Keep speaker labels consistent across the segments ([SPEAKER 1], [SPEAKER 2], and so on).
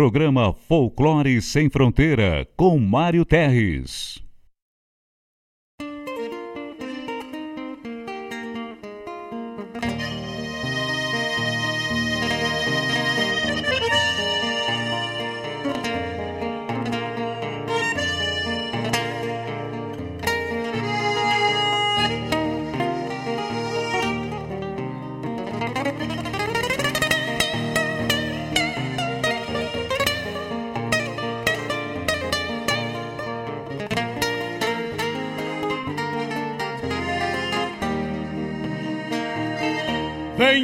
[SPEAKER 1] Programa Folclore Sem Fronteira, com Mário Terres.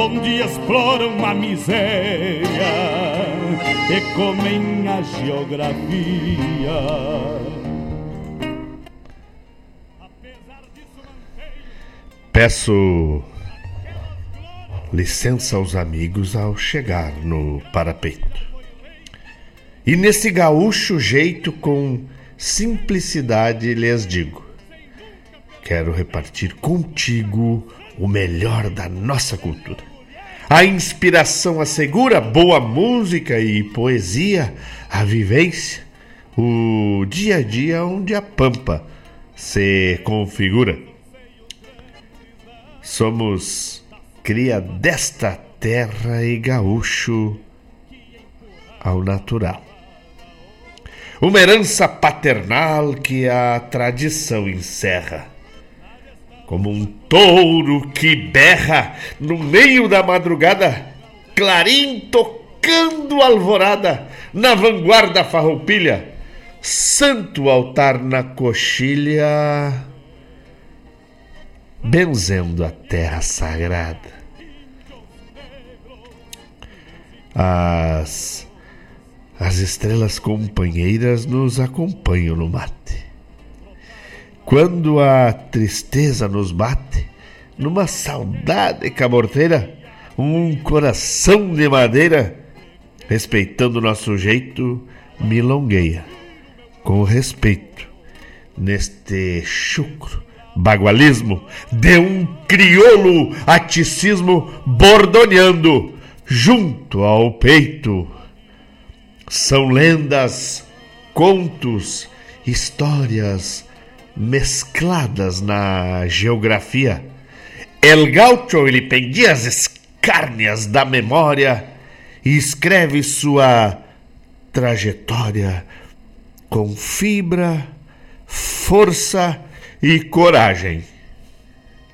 [SPEAKER 2] onde exploram a miséria e comem a geografia.
[SPEAKER 3] Peço licença aos amigos ao chegar no parapeito. E nesse gaúcho jeito, com simplicidade, lhes digo: quero repartir contigo o melhor da nossa cultura. A inspiração assegura, boa música e poesia, a vivência, o dia a dia onde a pampa se configura. Somos cria desta terra e gaúcho ao natural. Uma herança paternal que a tradição encerra como um touro que berra no meio da madrugada, clarim tocando alvorada, na vanguarda farroupilha, santo altar na coxilha, benzendo a terra sagrada. As, as estrelas companheiras nos acompanham no mate quando a tristeza nos bate, numa saudade caborteira, um coração de madeira, respeitando nosso jeito, milongueia, com respeito, neste chucro, bagualismo, de um crioulo aticismo bordoneando, junto ao peito. São lendas, contos, histórias, mescladas na geografia. El Gaucho ele pendia as escárnias da memória e escreve sua trajetória com fibra, força e coragem.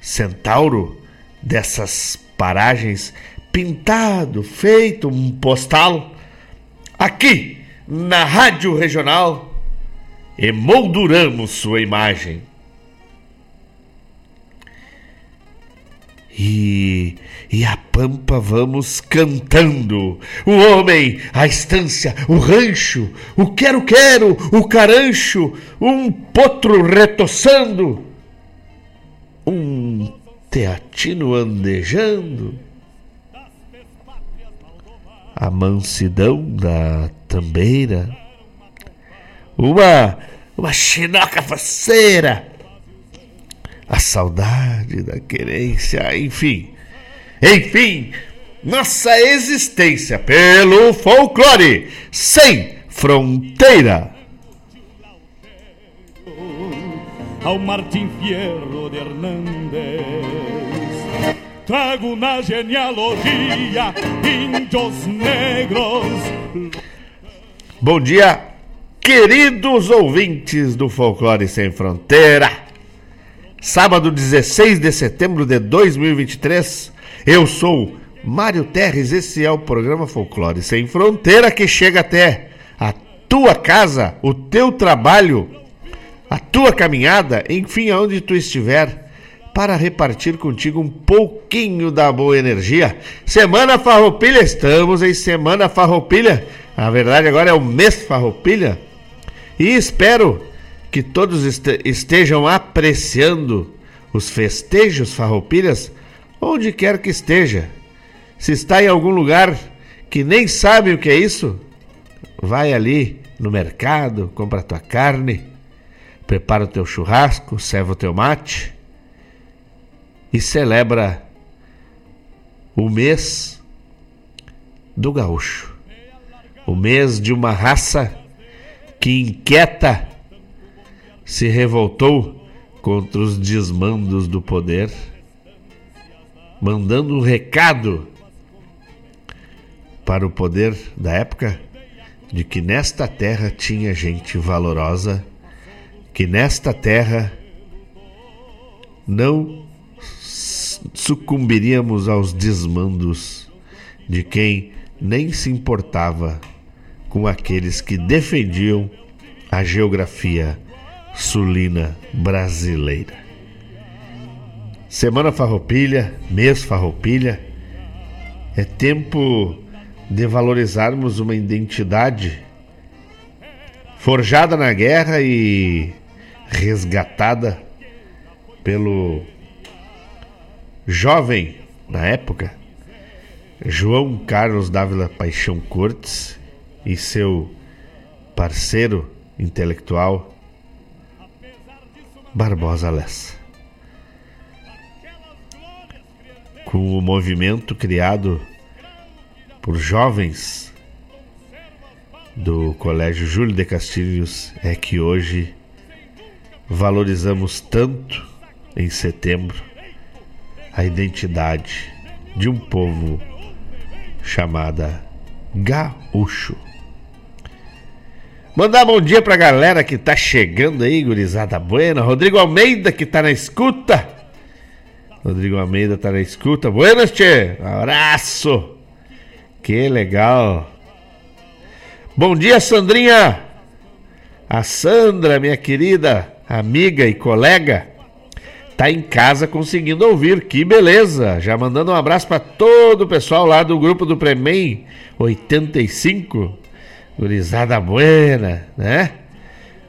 [SPEAKER 3] Centauro dessas paragens, pintado, feito um postal, aqui na Rádio Regional emolduramos sua imagem. E, e a pampa vamos cantando. O homem, a estância, o rancho, o quero-quero, o carancho, um potro retoçando, um teatino andejando, a mansidão da tambeira uma, uma chinoca faceira, a saudade da querência, enfim. Enfim, nossa existência pelo folclore sem fronteira.
[SPEAKER 2] Ao Martim Fierro de Hernández trago na genealogia índios negros.
[SPEAKER 3] Bom dia, Queridos ouvintes do Folclore Sem Fronteira, sábado 16 de setembro de 2023, eu sou Mário Terres. Esse é o programa Folclore Sem Fronteira que chega até a tua casa, o teu trabalho, a tua caminhada, enfim, aonde tu estiver, para repartir contigo um pouquinho da boa energia. Semana Farroupilha, estamos em Semana Farroupilha. Na verdade, agora é o mês Farroupilha e espero que todos estejam apreciando os festejos farroupilhas onde quer que esteja. Se está em algum lugar que nem sabe o que é isso, vai ali no mercado, compra a tua carne, prepara o teu churrasco, serve o teu mate e celebra o mês do gaúcho. O mês de uma raça que inquieta se revoltou contra os desmandos do poder, mandando um recado para o poder da época de que nesta terra tinha gente valorosa, que nesta terra não sucumbiríamos aos desmandos de quem nem se importava com aqueles que defendiam a geografia sulina brasileira. Semana Farroupilha, mês Farroupilha, é tempo de valorizarmos uma identidade forjada na guerra e resgatada pelo jovem na época João Carlos Dávila Paixão Cortes e seu parceiro intelectual Barbosa Lessa. com o movimento criado por jovens do Colégio Júlio de Castilhos é que hoje valorizamos tanto em setembro a identidade de um povo chamada gaúcho. Mandar bom dia pra galera que tá chegando aí, gurizada buena. Rodrigo Almeida que tá na escuta. Rodrigo Almeida tá na escuta. Buenas, tchê. Abraço. Que legal. Bom dia, Sandrinha. A Sandra, minha querida amiga e colega, tá em casa conseguindo ouvir. Que beleza! Já mandando um abraço para todo o pessoal lá do grupo do Premem 85. Gurizada buena, né?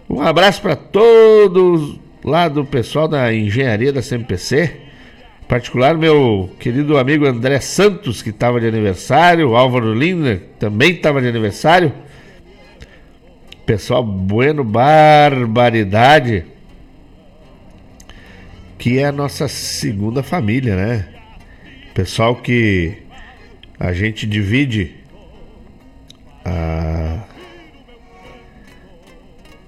[SPEAKER 3] Um abraço para todos lá do pessoal da engenharia da CMPC. Em particular, meu querido amigo André Santos, que estava de aniversário, Álvaro Lindner também estava de aniversário. Pessoal bueno, barbaridade. Que é a nossa segunda família, né? Pessoal que a gente divide a,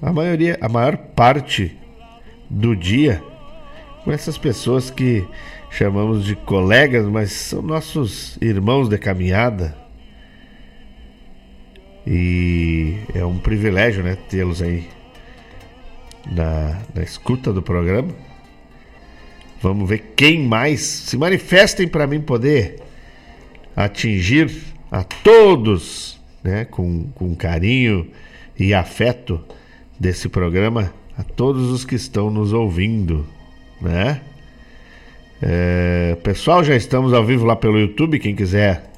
[SPEAKER 3] a maioria, a maior parte do dia com essas pessoas que chamamos de colegas, mas são nossos irmãos de caminhada. E é um privilégio, né, tê-los aí na, na escuta do programa. Vamos ver quem mais se manifestem para mim poder atingir a todos né, com, com carinho e afeto desse programa a todos os que estão nos ouvindo, né? É, pessoal, já estamos ao vivo lá pelo YouTube, quem quiser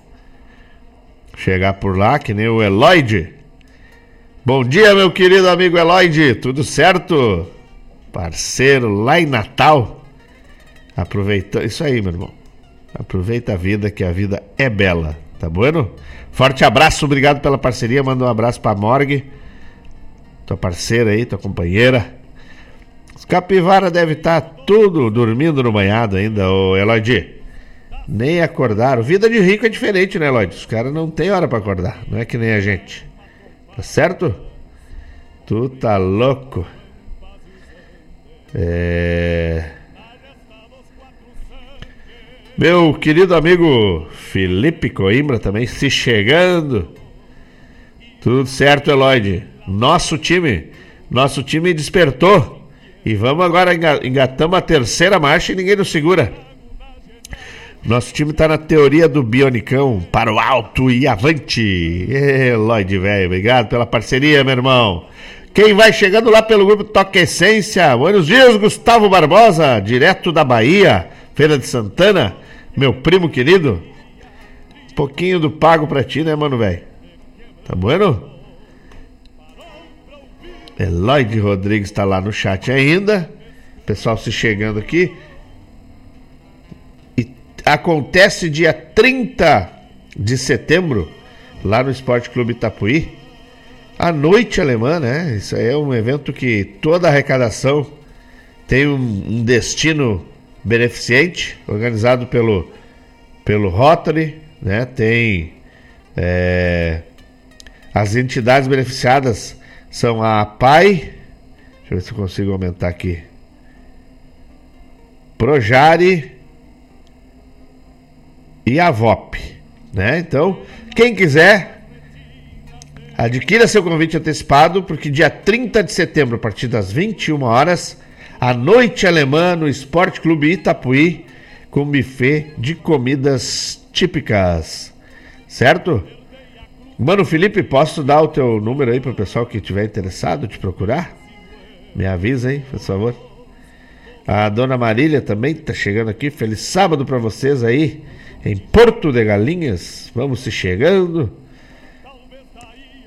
[SPEAKER 3] chegar por lá, que nem o Eloide. Bom dia, meu querido amigo Eloide, tudo certo? Parceiro lá em Natal. Aproveita, isso aí, meu irmão. Aproveita a vida, que a vida é bela, tá bueno? Forte abraço, obrigado pela parceria. Manda um abraço pra Morgue, tua parceira aí, tua companheira. Os capivara deve estar tá tudo dormindo no banhado ainda, ô Eloy. Nem acordaram. Vida de rico é diferente, né, Eloy? Os caras não tem hora para acordar, não é que nem a gente. Tá certo? Tu tá louco. É. Meu querido amigo Felipe Coimbra também se chegando. Tudo certo, Eloide. Nosso time, nosso time despertou. E vamos agora, engatamos a terceira marcha e ninguém nos segura. Nosso time tá na teoria do Bionicão, para o alto e avante. Eloide, velho, obrigado pela parceria, meu irmão. Quem vai chegando lá pelo grupo Toque Essência? Buenos dias, Gustavo Barbosa, direto da Bahia, Feira de Santana. Meu primo querido, pouquinho do pago pra ti, né, mano, velho? Tá bueno? Eloide Rodrigues tá lá no chat ainda. Pessoal se chegando aqui. E acontece dia 30 de setembro, lá no Esporte Clube Itapuí. A noite alemã, né? Isso aí é um evento que toda a arrecadação tem um, um destino beneficente, organizado pelo, pelo Rotary, né? Tem é, as entidades beneficiadas são a PAI, deixa eu ver se eu consigo aumentar aqui. Projari e a VOP, né? Então, quem quiser adquira seu convite antecipado, porque dia 30 de setembro, a partir das 21 horas, a noite alemã no Esporte Clube Itapuí com buffet de comidas típicas. Certo? Mano Felipe, posso dar o teu número aí para o pessoal que estiver interessado te procurar? Me avisa aí, por favor. A dona Marília também está chegando aqui. Feliz sábado para vocês aí em Porto de Galinhas. Vamos se chegando.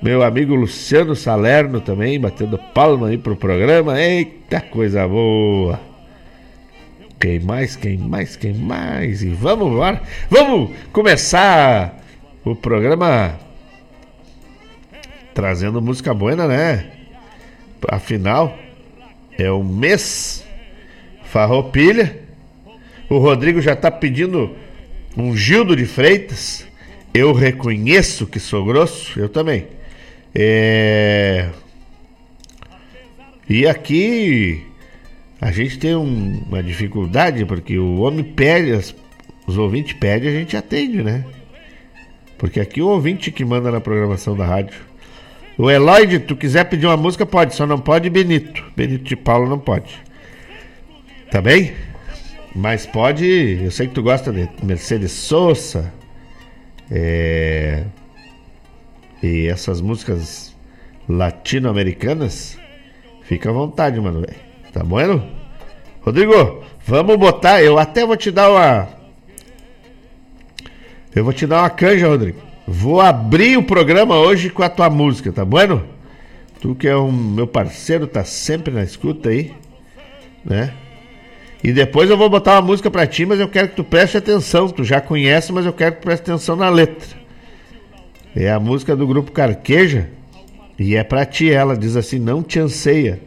[SPEAKER 3] Meu amigo Luciano Salerno também, batendo palma aí pro programa. Eita, coisa boa! Quem mais, quem mais, quem mais? E vamos lá, vamos começar o programa trazendo música boa, né? Afinal, é o mês Farroupilha. O Rodrigo já tá pedindo um Gildo de Freitas. Eu reconheço que sou grosso, eu também. É... E aqui a gente tem um, uma dificuldade, porque o homem pede, as, os ouvintes pedem, a gente atende, né? Porque aqui o ouvinte que manda na programação da rádio. O Eloide, tu quiser pedir uma música, pode, só não pode Benito. Benito de Paulo não pode. Tá bem? Mas pode. Eu sei que tu gosta de Mercedes Sosa. É, e essas músicas latino-americanas. Fica à vontade, mano. Tá bom? Rodrigo, vamos botar. Eu até vou te dar uma. Eu vou te dar uma canja, Rodrigo. Vou abrir o programa hoje com a tua música, tá bueno? Tu que é um meu parceiro, tá sempre na escuta aí, né? E depois eu vou botar uma música pra ti, mas eu quero que tu preste atenção. Tu já conhece, mas eu quero que tu preste atenção na letra. É a música do grupo Carqueja. E é pra ti ela, diz assim: Não te anseia.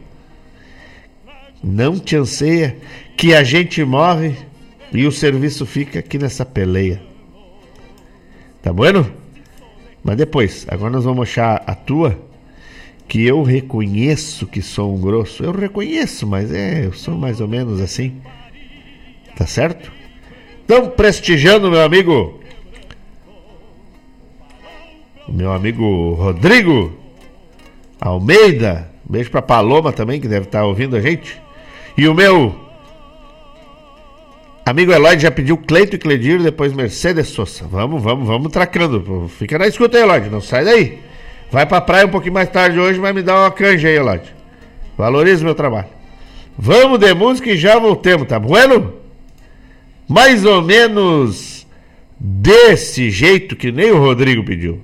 [SPEAKER 3] Não te anseia que a gente morre e o serviço fica aqui nessa peleia. Tá bueno? Mas depois, agora nós vamos achar a tua, que eu reconheço que sou um grosso. Eu reconheço, mas é, eu sou mais ou menos assim. Tá certo? Então, prestigiando meu amigo, meu amigo Rodrigo Almeida. Beijo pra Paloma também, que deve estar tá ouvindo a gente. E o meu amigo Eloy já pediu Cleito e Cledir, depois Mercedes Sosa. Vamos, vamos, vamos tracando. Fica na escuta aí, Eloy, não sai daí. Vai pra praia um pouquinho mais tarde hoje, mas me dá uma canja aí, Eloy. Valoriza o meu trabalho. Vamos de música e já voltemos, tá bueno? Mais ou menos desse jeito que nem o Rodrigo pediu.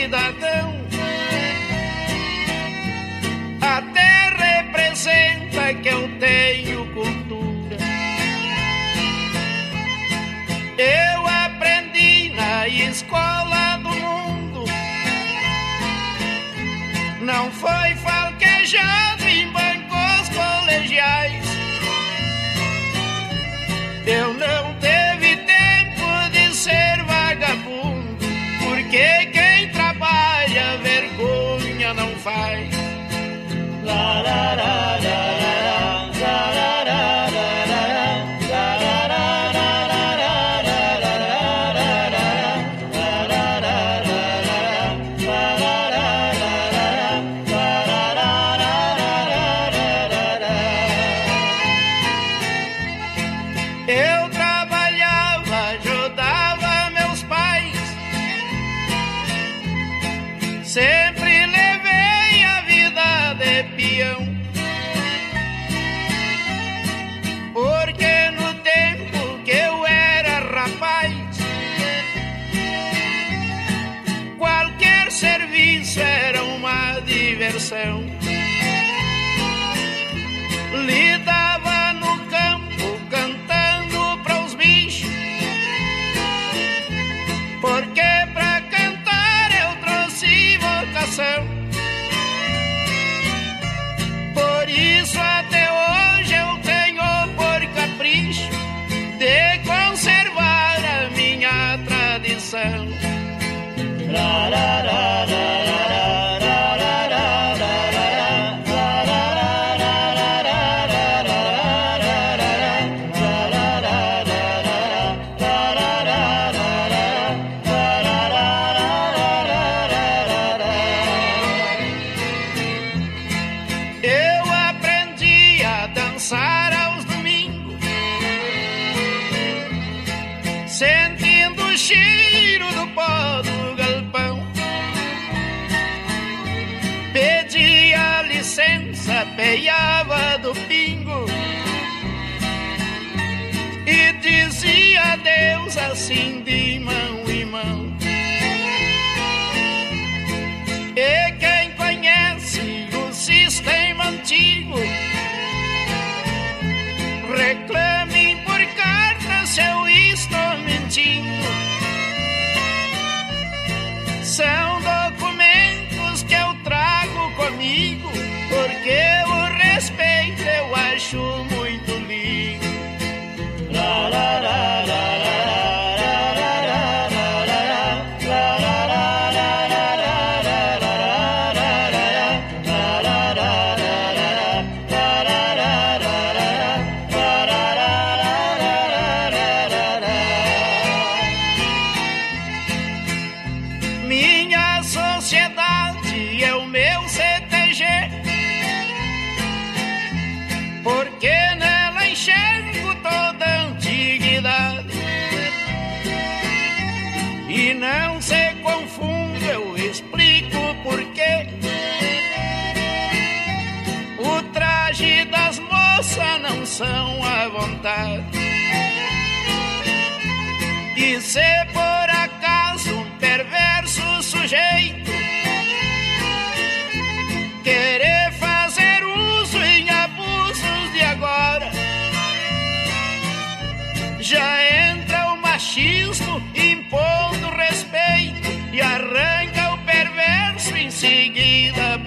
[SPEAKER 4] Cidadão. Até representa que eu tenho cultura. Eu aprendi na escola do mundo. Não foi falquejado em bancos colegiais. Eu não teve vergonha não faz. La, la, la, coração. Lidava sing thee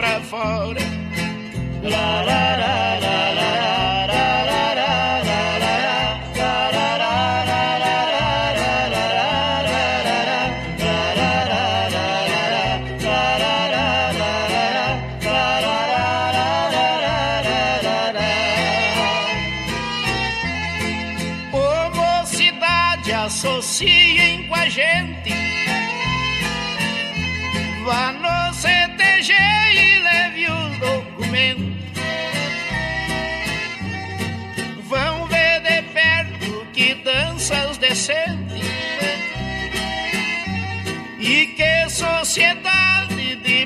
[SPEAKER 4] sempre fuori. La la la la la.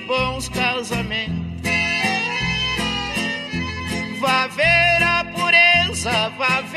[SPEAKER 4] Bons casamentos. Vá ver a pureza, vá ver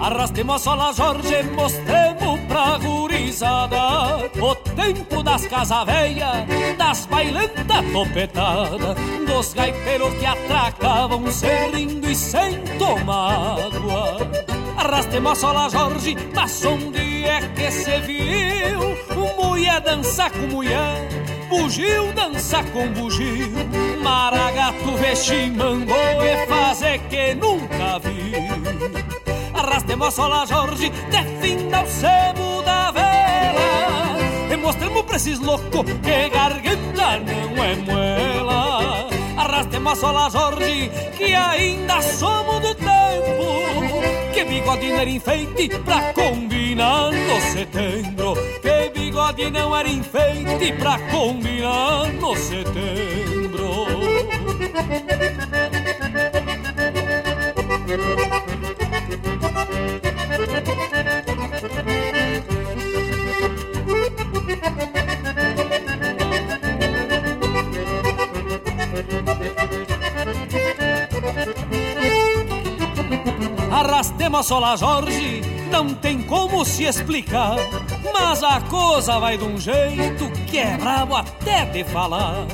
[SPEAKER 5] Arrastemos a la Jorge, mostremos pra gurizada O tempo das casa velha, das bailantas topetadas Dos gaiteiros que atracavam serrindo e sem tomar água Arrastemos a la Jorge, mas onde é que se viu? Mulher dançar com mulher Bugio dança com bugio. Maragato veximando e fazer que nunca viu. Arrastemos sola Jorge, defina o sebo da vela E mostremos pra esses loucos que garganta não é muela. Arrastemos sola Jorge, que ainda somos do tempo Que bigode era enfeite pra combinar no setembro. Que bigode não era enfeite pra combinar no setembro Arrastemos sola Jorge, não tem como se explicar. Mas a coisa vai de um jeito que é brabo até de falar.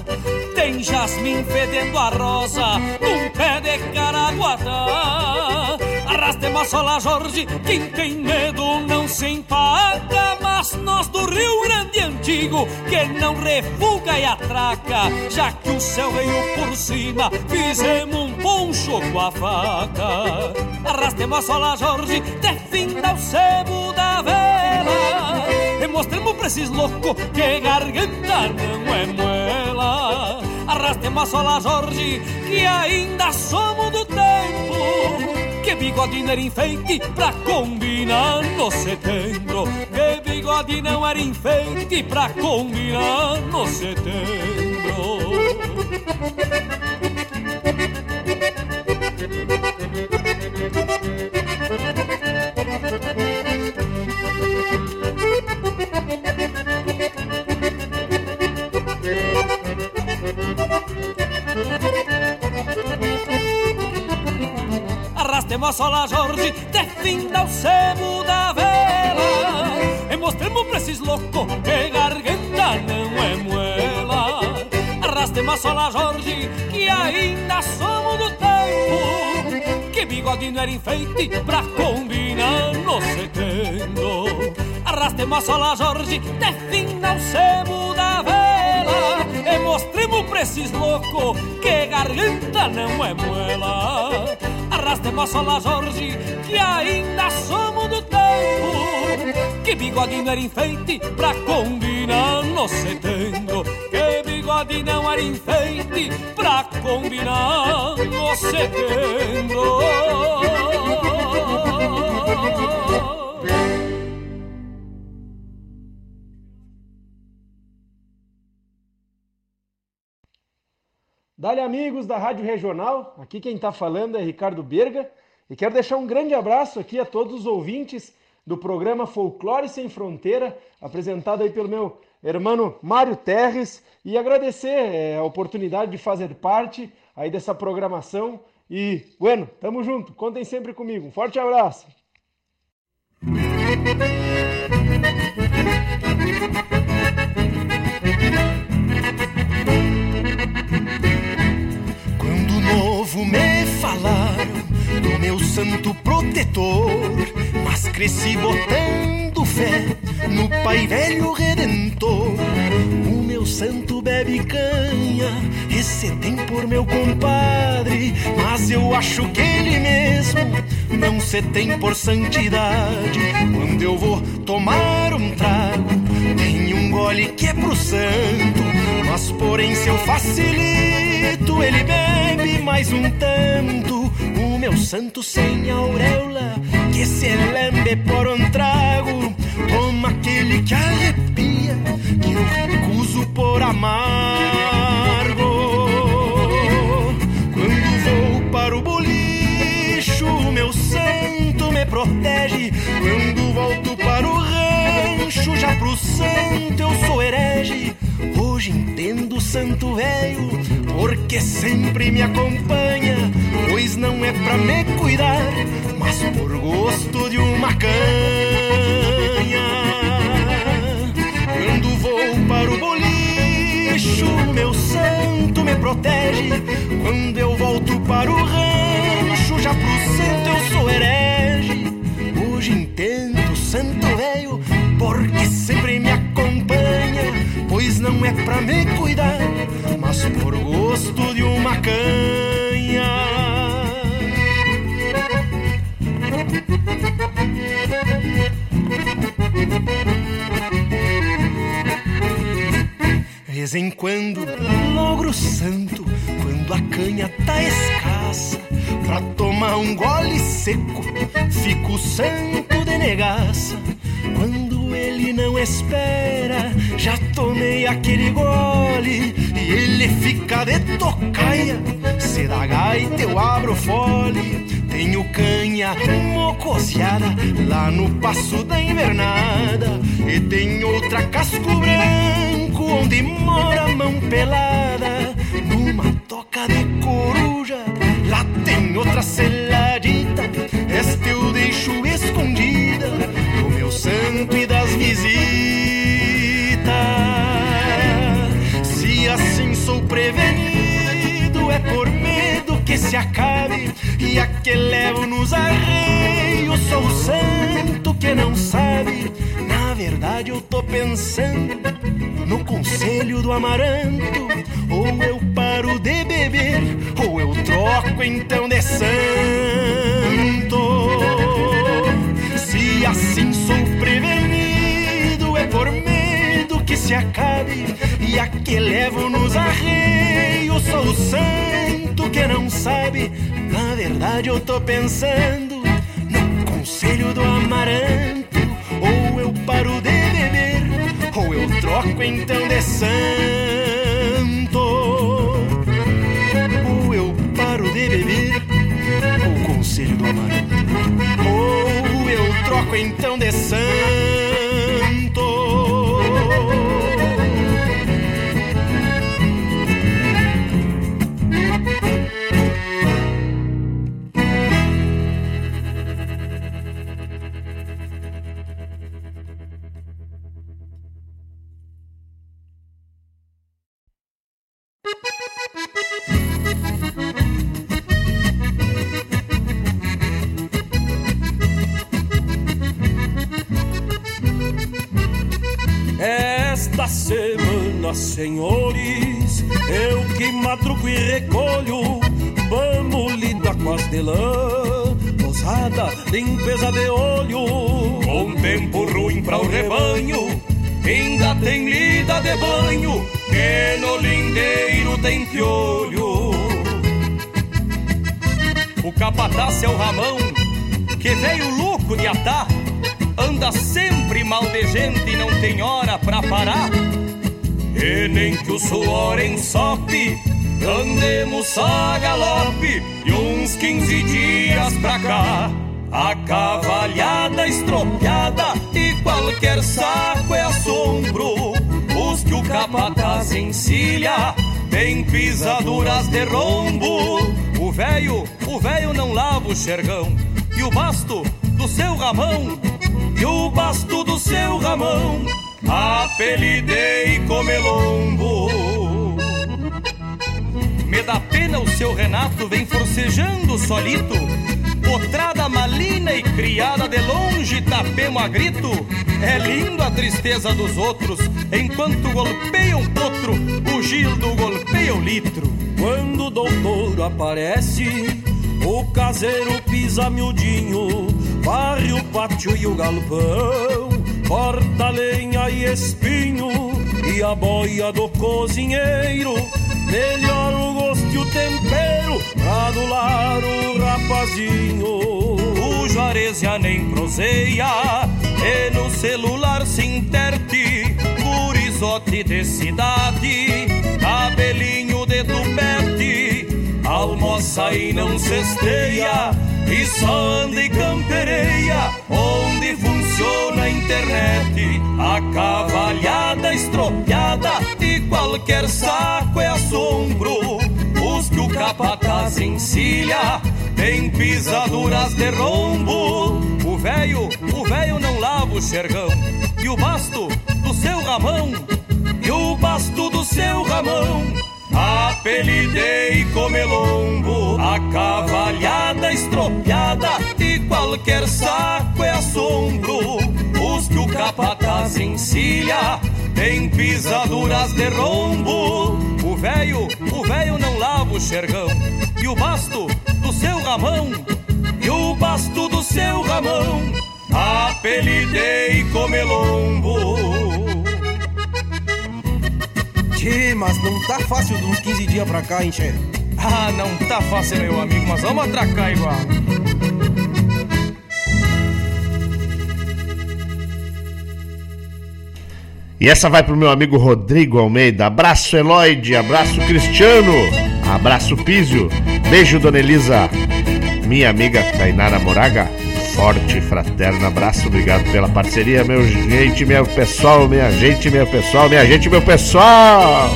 [SPEAKER 5] Tem jasmim fedendo a rosa num pé de caraguatá. Arrastemos sola Jorge, quem tem medo não se empaca. Nós do Rio Grande Antigo, que não refuga e atraca. Já que o céu veio por cima, fizemos um poncho com a faca. Arrastemos sola Jorge, definda o sebo da vela. E mostremos pra esses loucos que garganta não é moela. Arrastemos sola Jorge, que ainda somos do tempo que bigode era enfeite pra combinar no setembro Que bigode não era enfeite pra combinar no setembro. Arrastemos sola Jorge, definda o sebo da E mostremos pra esses loucos que garganta não é muela. Arrastemos sola Jorge, que ainda somos do tempo. Que bigode não era enfeite pra combinar no setembro Arrastemos sola Jorge, definda o sebo da vela. E mostremos pra esses loucos que garganta não é muela. Arrastemos sola Jorge, que ainda somos do tempo Que bigode era enfeite pra combinar no setembro Que bigode não era enfeite pra combinar no setembro.
[SPEAKER 6] Dale amigos da Rádio Regional, aqui quem está falando é Ricardo Berga e quero deixar um grande abraço aqui a todos os ouvintes do programa Folclore Sem Fronteira, apresentado aí pelo meu irmão Mário Terres e agradecer é, a oportunidade de fazer parte aí dessa programação e, bueno, tamo junto, contem sempre comigo, um forte abraço!
[SPEAKER 7] novo me falaram do meu santo protetor, mas cresci botando fé no Pai Velho Redentor. O meu santo bebe canha, esse tem por meu compadre, mas eu acho que ele mesmo não se tem por santidade. Quando eu vou tomar um trago, tem um gole que é pro santo, mas porém se eu facilito, ele bebe mais um tanto. Meu santo sem auréola, que se lembre por um trago, toma aquele que arrepia, que eu recuso por amargo. Quando vou para o bolicho, meu santo me protege. Quando volto para o rancho, já pro santo eu sou herege. Hoje entendo santo velho, porque sempre me acompanha. Pois não é pra me cuidar, mas por gosto de uma canha. Quando vou para o bolicho, meu santo me protege. Quando eu volto para o rancho, já pro santo eu sou herege. Hoje entendo santo velho, porque sempre me acompanha. Não é pra me cuidar, mas por gosto de uma canha. Vez em quando, logro santo, quando a canha tá escassa, pra tomar um gole seco, fico santo de negaça. Quando ele não espera, já tomei aquele gole e ele fica de tocaia. Se dá gaita, eu abro fole. Tenho canha mocoseada lá no passo da invernada. E tem outra casco branco onde mora a mão pelada. Numa toca de coruja, lá tem outra seladita. Esta eu deixo escondida santo e das visitas. Se assim sou prevenido, é por medo que se acabe. E a que levo nos arreios, sou o santo que não sabe. Na verdade, eu tô pensando no conselho do amaranto. Ou eu paro de beber, ou eu troco então de santo. Se acabe. E a que levo nos arreios, sou o santo que não sabe. Na verdade, eu tô pensando no conselho do amaranto. Ou eu paro de beber, ou eu troco então de santo. Ou eu paro de beber, ou conselho do amaranto. Ou eu troco então de santo.
[SPEAKER 5] Senhores, eu que madrugo e recolho, vamos lidar com as de lã, limpeza de olho, com tempo ruim para o rebanho, ainda tem lida de banho, que no lindeiro tem piolho. O capataz é o Ramão, que veio louco de atar, anda sempre mal de gente e não tem hora pra parar. E nem que o suor ensope, andemos a galope, e uns quinze dias pra cá. A cavalhada estropiada e qualquer saco é assombro. Os que o capataz encilha tem pisaduras de rombo. O velho, o velho não lava o xergão. E o basto do seu ramão, e o basto do seu ramão, apelidei comelombo. Me dá pena o seu Renato vem forcejando solito Potrada malina e criada de longe, tapemo a grito. É lindo a tristeza dos outros, enquanto golpeia um potro, o gildo golpeia o litro. Quando o doutor aparece, o caseiro pisa miudinho, varre o pátio e o galpão, corta lenha e espinho, e a boia do cozinheiro Melhor o gosto e o tempero pra adular o rapazinho. O Juarez já nem proseia e no celular se interte. Gurizote de cidade, cabelinho de tupete. Almoça e não cesteia e só anda e campereia onde funciona internet. A cavalhada estropiada e qualquer saco é assombro. Os que o capataz encilha tem pisaduras de rombo. O velho, o velho não lava o xergão e o basto do seu ramão, e o basto do seu ramão apelidei comelombo, a cavalhada estropiada e qualquer saco é assombro. Os que o capataz encilha tem pisaduras de rombo. O velho, o velho não lava o xergão e o basto do seu ramão, e o basto do seu ramão, apelidei comelombo.
[SPEAKER 8] Tchê, mas não tá fácil de uns 15 dias pra cá, hein, Tchê?
[SPEAKER 5] Ah, não tá fácil, meu amigo, mas vamos atracar igual.
[SPEAKER 3] E essa vai pro meu amigo Rodrigo Almeida. Abraço, Eloide. Abraço, Cristiano. Abraço, Písio. Beijo, Dona Elisa. Minha amiga Tainara Moraga. Forte fraterno abraço. Obrigado pela parceria, meu gente, meu pessoal, minha gente, meu pessoal, minha gente, meu pessoal.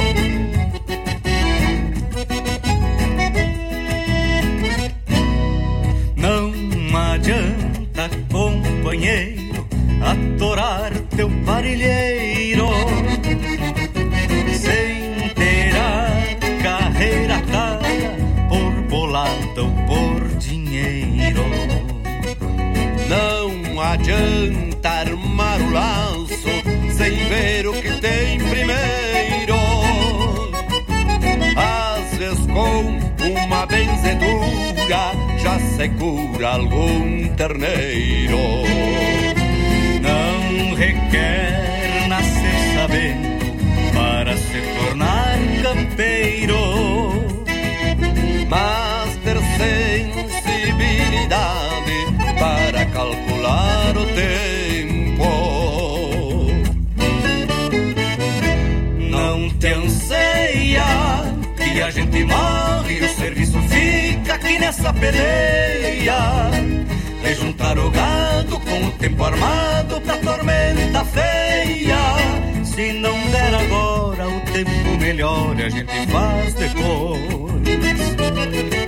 [SPEAKER 5] Não adianta, companheiro, atorar teu parilheiro
[SPEAKER 9] adianta armar o laço sem ver o que tem primeiro. Às vezes com uma benzedura já se cura algum terneiro.
[SPEAKER 5] Não requer nascer sabendo para se tornar campeiro.
[SPEAKER 9] Mas ter sensibilidade para calcular o tempo.
[SPEAKER 5] Não te anseia que a gente morre e o serviço fica aqui nessa peleia. De juntar o gado com o tempo armado pra tormenta feia. Se não der agora, o tempo melhor a gente faz depois.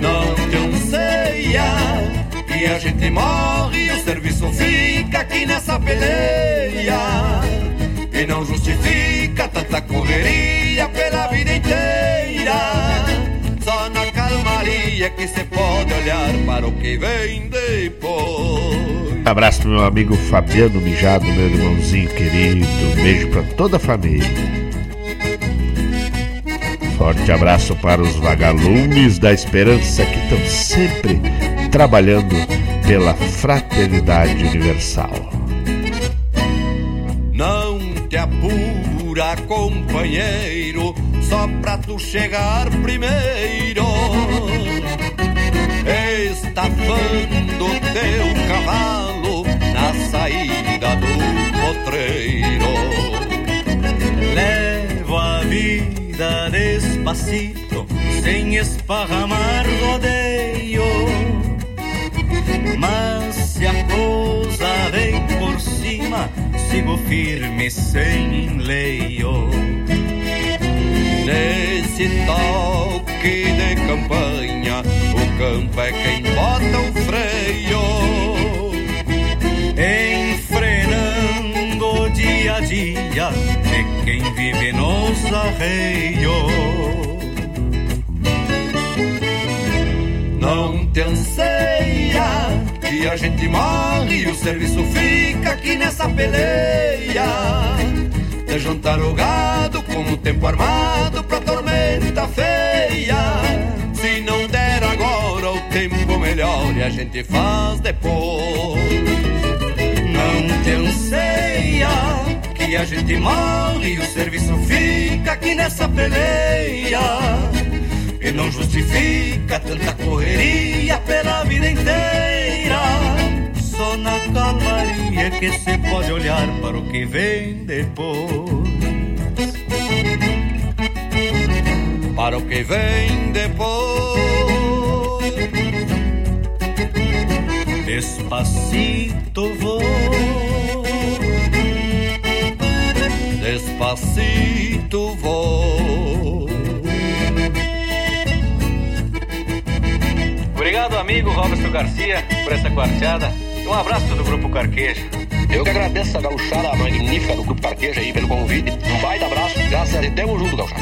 [SPEAKER 9] Não te anseia que a gente morre e o serviço fica aqui nessa peleia. E não justifica tanta correria pela vida inteira. Só na calmaria que se pode olhar para o que vem depois.
[SPEAKER 3] Abraço pro meu amigo Fabiano Mijado, meu irmãozinho querido. Beijo pra toda a família. Forte abraço para os vagalumes da esperança que estão sempre trabalhando pela fraternidade universal.
[SPEAKER 9] Não te apura, companheiro, só pra tu chegar primeiro. Estafando teu cavalo na saída do potreiro.
[SPEAKER 10] Levo a vida despacito, sem esparramar rodeio. Mas se a coisa vem por cima, sigo firme sem enleio.
[SPEAKER 9] Nesse toque de campanha, o campo é quem bota o freio.
[SPEAKER 10] Enfrenando o dia a dia de quem vive nos arreios.
[SPEAKER 9] Não te que a gente morre e o serviço fica aqui nessa peleia. De jantar o gado com o tempo armado pra tormenta feia. Se não der agora o tempo melhor e a gente faz depois. Não te anseia que a gente morre e o serviço fica aqui nessa peleia. E não justifica tanta correria pela vida inteira.
[SPEAKER 10] Só na calmaria que se pode olhar para o que vem depois.
[SPEAKER 9] Para o que vem depois.
[SPEAKER 10] Despacito vou.
[SPEAKER 9] Despacito vou.
[SPEAKER 11] Obrigado, amigo Roberto Garcia, por essa quarteada. Um abraço do Grupo Carqueja.
[SPEAKER 12] Eu que agradeço a gauchada magnífica do Grupo Carqueja aí pelo convite. Um baita abraço. Graças a Deus, tamo junto, gauchada.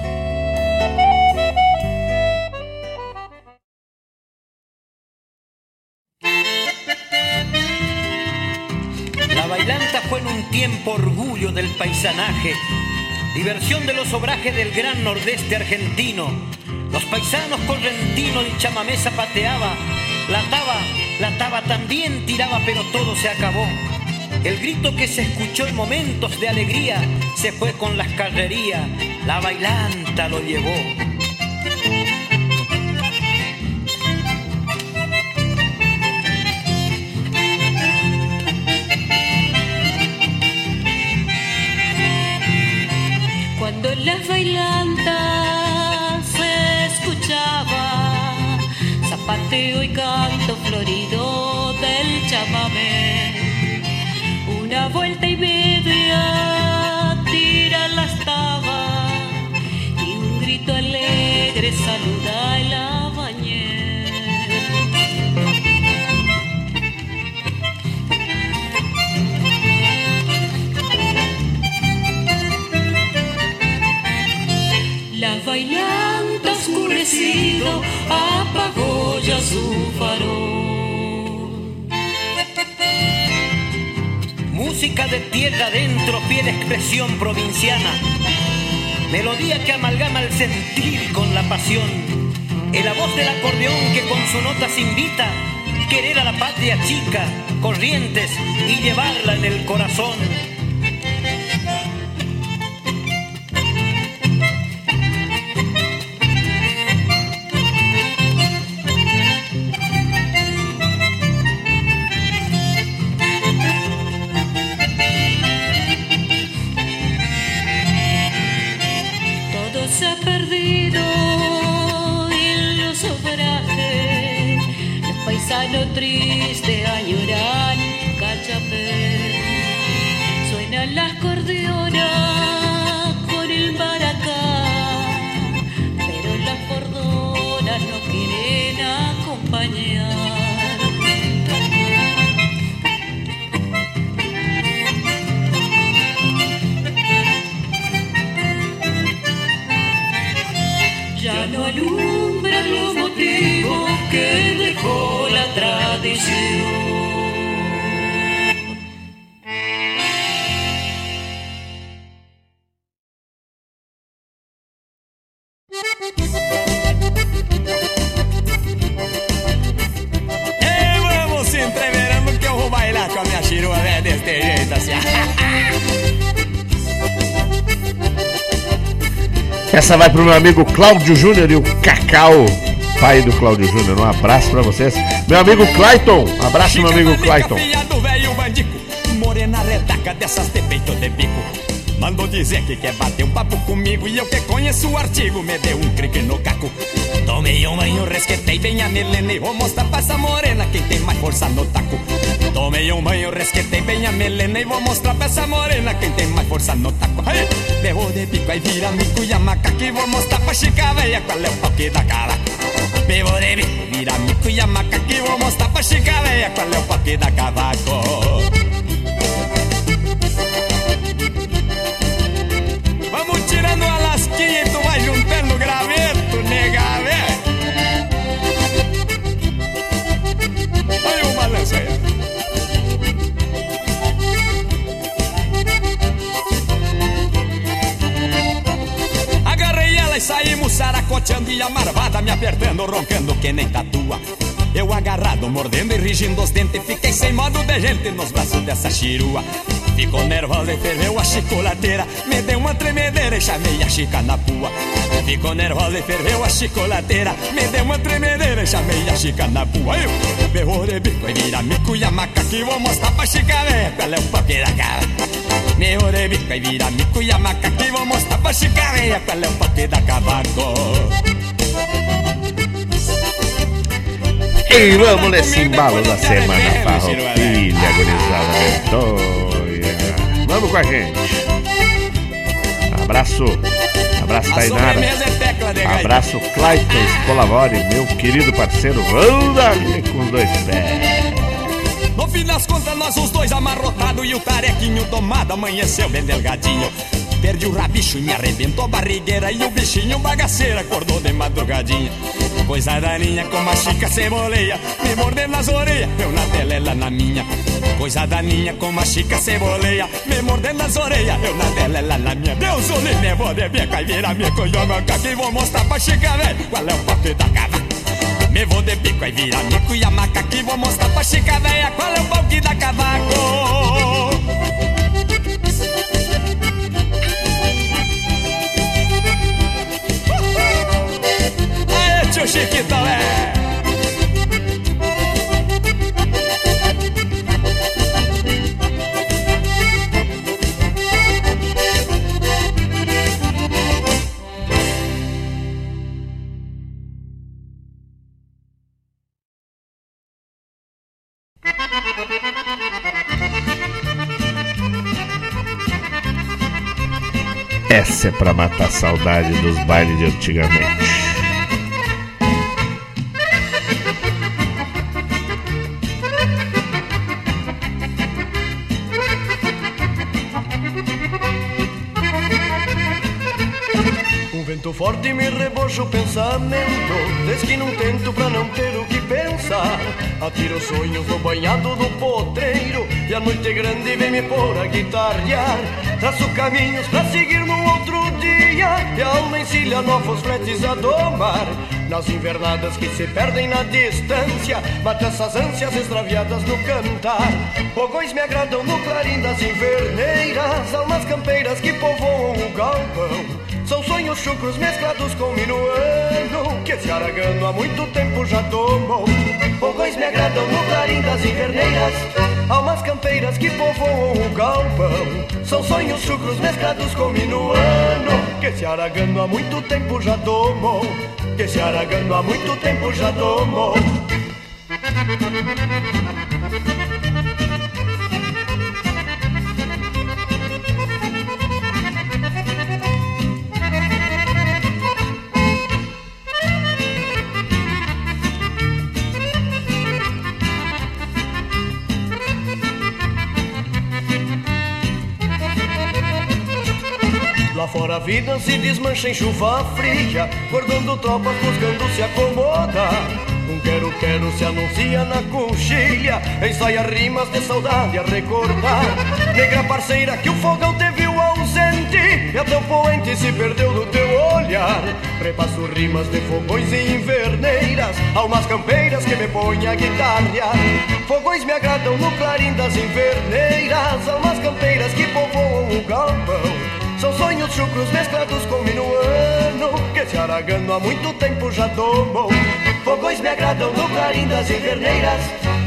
[SPEAKER 13] Tiempo orgullo del paisanaje, diversión de los obrajes del gran nordeste argentino. Los paisanos correntinos y chamamé zapateaba, la taba, la taba también tiraba, pero todo se acabó. El grito que se escuchó en momentos de alegría se fue con las carrerías, la bailanta lo llevó.
[SPEAKER 14] Cuando las bailantas se escuchaba zapateo y canto florido del chamamé, una vuelta y media oscurecido apagó ya su farol.
[SPEAKER 13] Música de tierra adentro, fiel expresión provinciana. Melodía que amalgama el sentir con la pasión. En la voz del acordeón que con su notas invita querer a la patria chica, corrientes y llevarla en el corazón.
[SPEAKER 3] Essa vai pro meu amigo Cláudio Júnior e o Cacau, pai do Cláudio Júnior. Um abraço pra vocês. Meu amigo Clayton, um abraço, meu amigo Clayton.
[SPEAKER 15] Morena dessas de peito de bico. Mandou dizer que quer bater um papo comigo E eu que conheço o artigo Me deu um crique no caco Tomei um banho, resquetei bem a melena E vou mostrar pra essa morena Quem tem mais força no taco. Tomei um banho, resquetei bem a melena E vou mostrar pra essa morena Quem tem mais força no taco. Aí, Berro de bico, aí vira mico e a macaca E vou mostrar pra chica velha Qual é o pau dá cara. Bebo de bico, vira mico e a macaca E vou mostrar pra chica velha Qual é o pau dá cavaco tirando a lasquinha e tu vai juntando graveto, Agarrei ela e saímos saracoteando e a marvada me apertando, roncando que nem tatua. Eu agarrado, mordendo e rigindo os dentes Fiquei sem modo de gente nos braços dessa chirua Ficou nervosa e ferveu a chicolateira Me deu uma tremedeira e chamei a chica na pua Ficou nervosa e ferveu a chicolateira Me deu uma tremedeira e chamei a chica na pua Eu berrou de bico e vira mico e a maca Que vou mostrar pra chica ver qual é o da cara Me de bico e vira mico e a maca Que vou mostrar pra chica ver qual é o da cavaco
[SPEAKER 3] E vamos nesse embalo da semana farroupilha, gurizada. Vamos com a gente. Abraço. Abraço, Tainara. Abraço, Clayton Colabore, meu querido parceiro. Dar com dois pés.
[SPEAKER 15] No fim das contas, nós os dois amarrotados e o carequinho tomado amanheceu bem delgadinho. Perdi o rabicho e me arrebentou a barrigueira E o bichinho bagaceiro acordou de madrugadinha. Coisa daninha como a chica ceboleia Me mordendo nas orelhas, eu na dela, ela na minha. Coisa daninha como a chica ceboleia Me mordendo nas orelhas, eu na dela, ela na minha. Deus o livre, vou e vira minha coisa manca Que vou mostrar pra chica, velho, qual é o papo da cava me vou de bico e vira mico e a maca que vou mostrar pra chica véia qual é o que dá cavaco. Tio Chiquitão, é.
[SPEAKER 3] Essa é pra matar a saudade dos bailes de antigamente.
[SPEAKER 7] O pensamento Desde que não tento pra não ter o que pensar. Atiro sonhos no banhado do potreiro E a noite grande vem me pôr a guitarrear. Traço caminhos pra seguir no outro dia E a alma encilha novos fretes a domar. Nas invernadas que se perdem na distância Mata essas ânsias extraviadas no cantar. Fogões me agradam no clarim das inverneiras Almas campeiras que povoam o galpão são sonhos chucros mesclados com minuano Que esse aragano há muito tempo já tomou. Fogões me agradam no clarim das inverneiras Almas campeiras que povoam o galpão. São sonhos chucros mesclados com minuano Que esse aragano há muito tempo já tomou. Que esse aragano há muito tempo já tomou a vida se desmancha em chuva fria Guardando tropas buscando se acomodar Um quero-quero se anuncia na conchilha Ensaia rimas de saudade a recordar. Negra parceira que o fogão te viu ausente E até o poente se perdeu no teu olhar. Prepasso rimas de fogões e inverneiras Almas campeiras que me põem a guitarrear. Fogões me agradam no clarim das inverneiras Almas campeiras que povoam o galpão são sonhos chucros mesclados com minuano Que se aragando há muito tempo já tomou. Fogões me agradam no clarim das inverneiras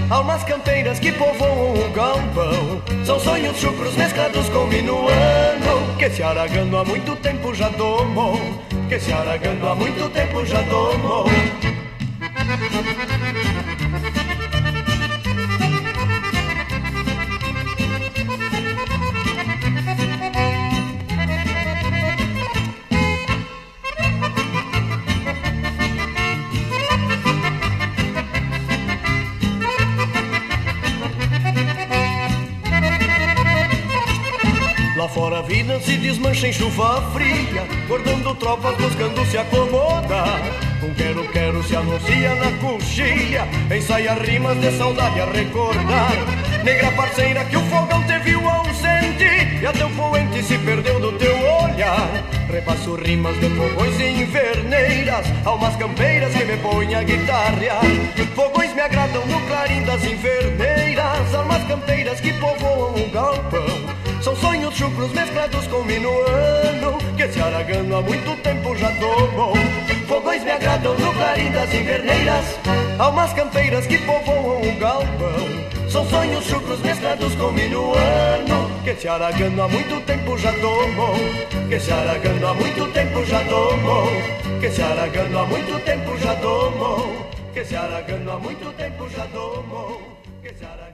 [SPEAKER 7] Almas campeiras que povoam o galpão. São sonhos chucros mesclados com minuano Que se aragando há muito tempo já tomou. Que se aragando há muito tempo já tomou desmancha em chuva fria Bordando tropas buscando se acomodar Com quero quero se anuncia na coxilha Ensaia rimas de saudade a recordar. Negra parceira que o fogão te viu ausente E até o poente se perdeu do teu olhar. Repasso rimas de fogões e inverneiras Almas campeiras que me põem a guitarrear Fogões me agradam no clarim das inverneiras Almas campeiras que povoam o galpão são sonhos chucros mesclados com minuano Que se aragando há muito tempo já tomou. Fogões me agradam no clarim das inverneiras Almas campeiras que povoam o galpão. São sonhos chucros mesclados com minuano Que se aragando há muito tempo já tomou. Que se aragando há muito tempo já tomou. Que se aragando há muito tempo já tomou. Que se aragando há muito tempo já tomou. Que se aragando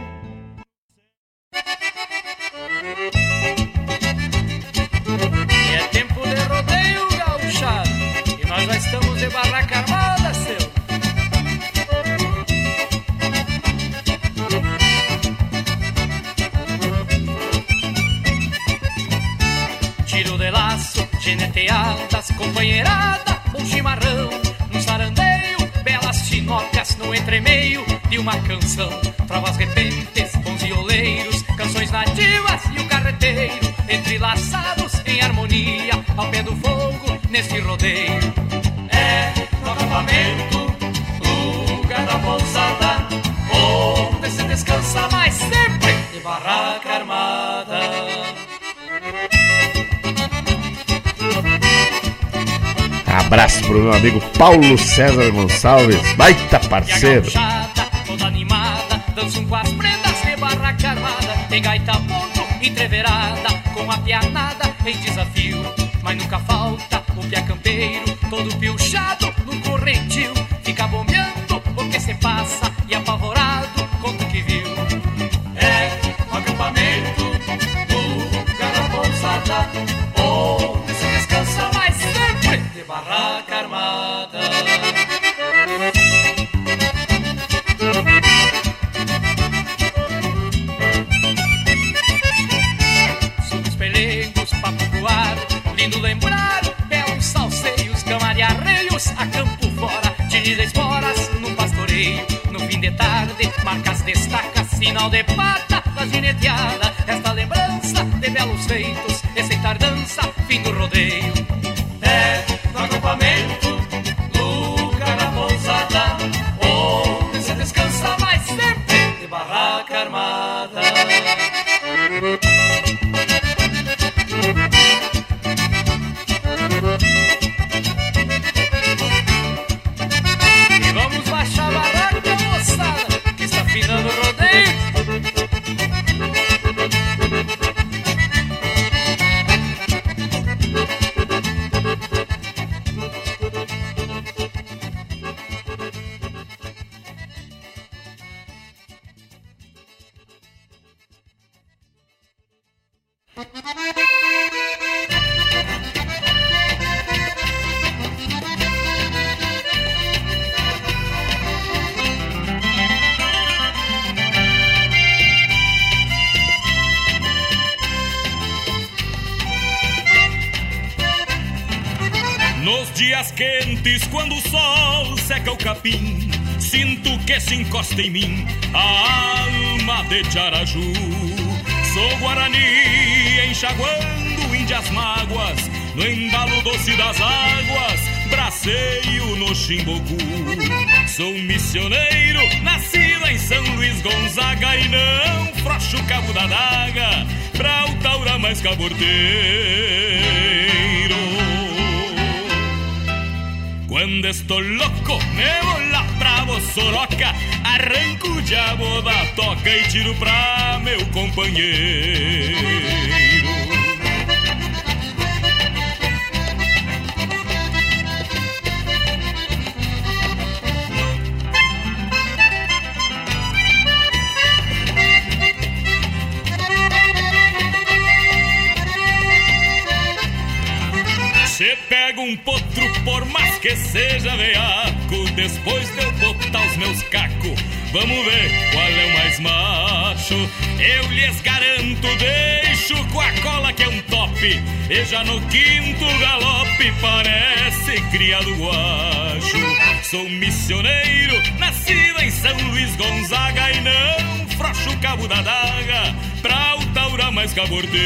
[SPEAKER 16] Barraca armada, seu. Tiro de laço, geneteadas, companheirada, um chimarrão, um sarandeio, belas chinocas no entremeio de uma canção. Trovas repentes, bons violeiros, canções nativas e o carreteiro, entrelaçados em harmonia, ao pé do fogo, neste rodeio acampamento, lugar da pousada, onde se descansa, mas sempre de barraca armada.
[SPEAKER 3] Abraço pro meu amigo Paulo César Gonçalves, baita parceiro.
[SPEAKER 16] toda animada, dançam com as prendas de barraca armada, tem gaita ponto entreverada, com a pianada em desafio, mas nunca falta o pia campeiro, todo piochado sinal de pata da gineteada. Esta lembrança de belos feitos, esse tardança, fim do rodeio.
[SPEAKER 17] Em mim a alma de Charaju. Sou Guarani enxaguando índias mágoas, no embalo doce das águas, braceio no chimbocu. Sou missioneiro, nascido em São Luís Gonzaga e não frocho o cabo da daga pra o taura mais caborteiro. Quando estou louco, me vou lá pra Bossoroca, arranco o diabo da toca e tiro pra meu companheiro. Cê pega um potro, por mais que seja veaco, depois de meus cacos, vamos ver qual é o mais macho. Eu lhes garanto, deixo com a cola que é um top, e já no quinto galope parece criado guacho. Sou missioneiro, nascido em São Luís Gonzaga, e não frocho o cabo da daga pra o taura mais cabordeiro.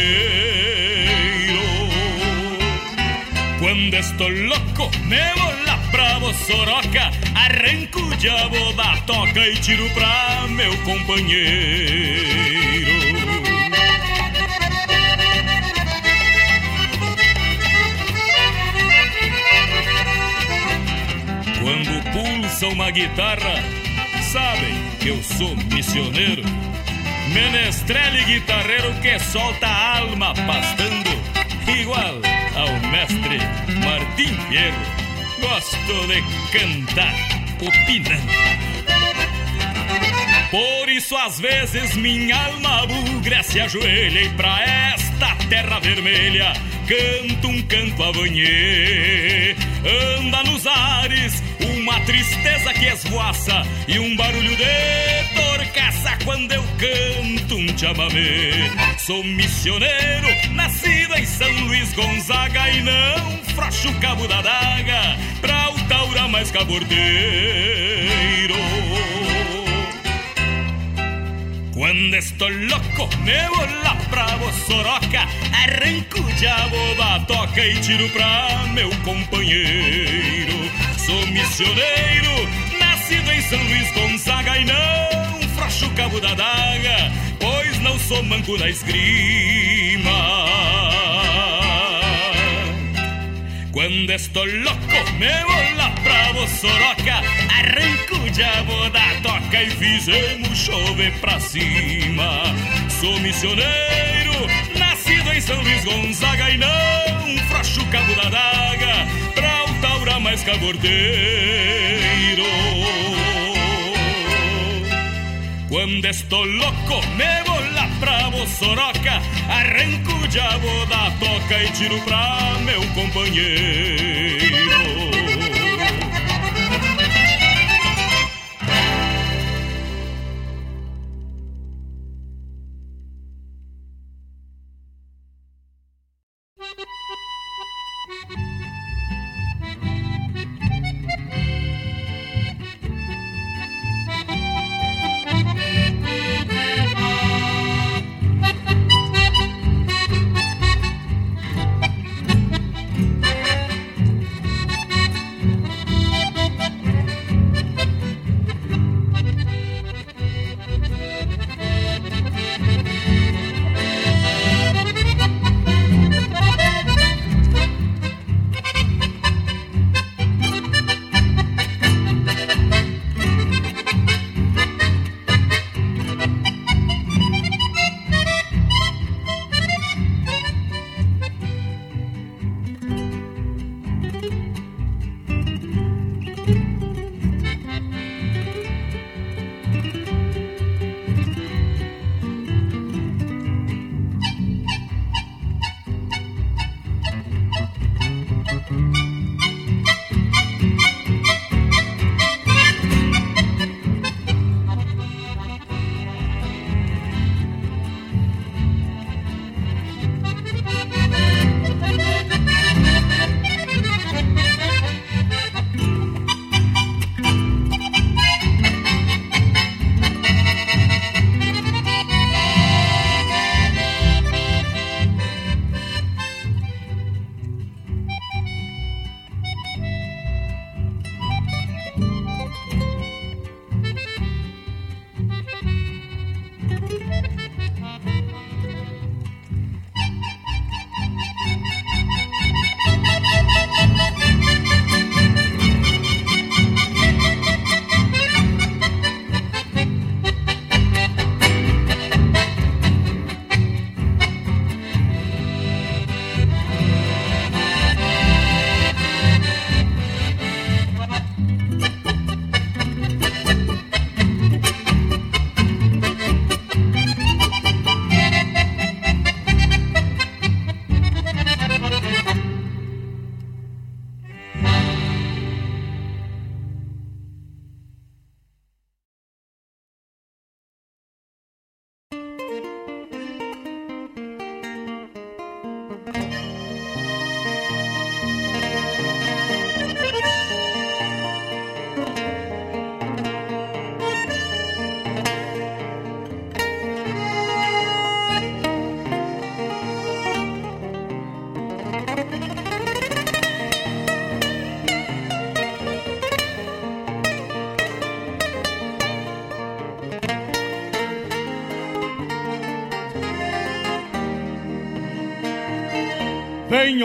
[SPEAKER 17] Quando estou louco, me vou lá pra Bossoroca, arranco diabo da toca e tiro pra meu companheiro. Quando pulsa uma guitarra, sabem que eu sou missioneiro. Menestrel e guitarreiro que solta a alma pastando, igual ao mestre Martim Fierro. Gosto de cantar opinando. Por isso, às vezes, minha alma bugra se ajoelha e pra esta terra vermelha canto um canto avanhê. Anda nos ares uma tristeza que esvoaça e um barulho de torcaça quando eu canto um chamamé. Sou missioneiro, nascido em São Luís Gonzaga e não frocho o cabo da daga pra o mais cabordeiro. Quando estou louco, me vou lá pra Bossoroca, arranco diabo da toca e tiro pra meu companheiro. Sou missioneiro, nascido em São Luís Gonzaga e não frocho o cabo da daga, pois não sou manco da esgrima. Quando estou louco, me vou lá pra Bossoroca, arranco o diabo da toca e fizemos chover pra cima. Sou missioneiro, nascido em São Luís Gonzaga e não frocho o cabo da daga pra o taura mais cabordeiro. Quando estou louco, me pra Bossoroca, arranco o diabo da toca e tiro pra meu companheiro.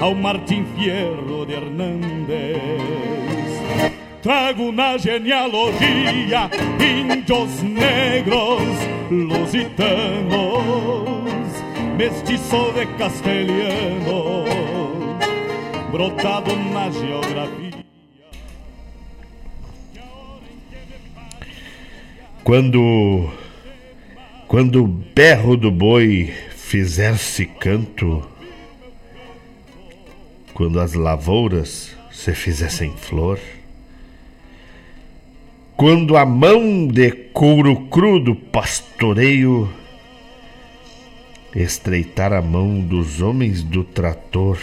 [SPEAKER 2] ao Martim Fierro de Hernández. Trago na genealogia índios negros, lusitanos, mestiço de castelhano, brotado na geografia.
[SPEAKER 3] Quando quando o berro do boi fizer-se canto, quando as lavouras se fizessem flor, quando a mão de couro cru do pastoreio estreitar a mão dos homens do trator,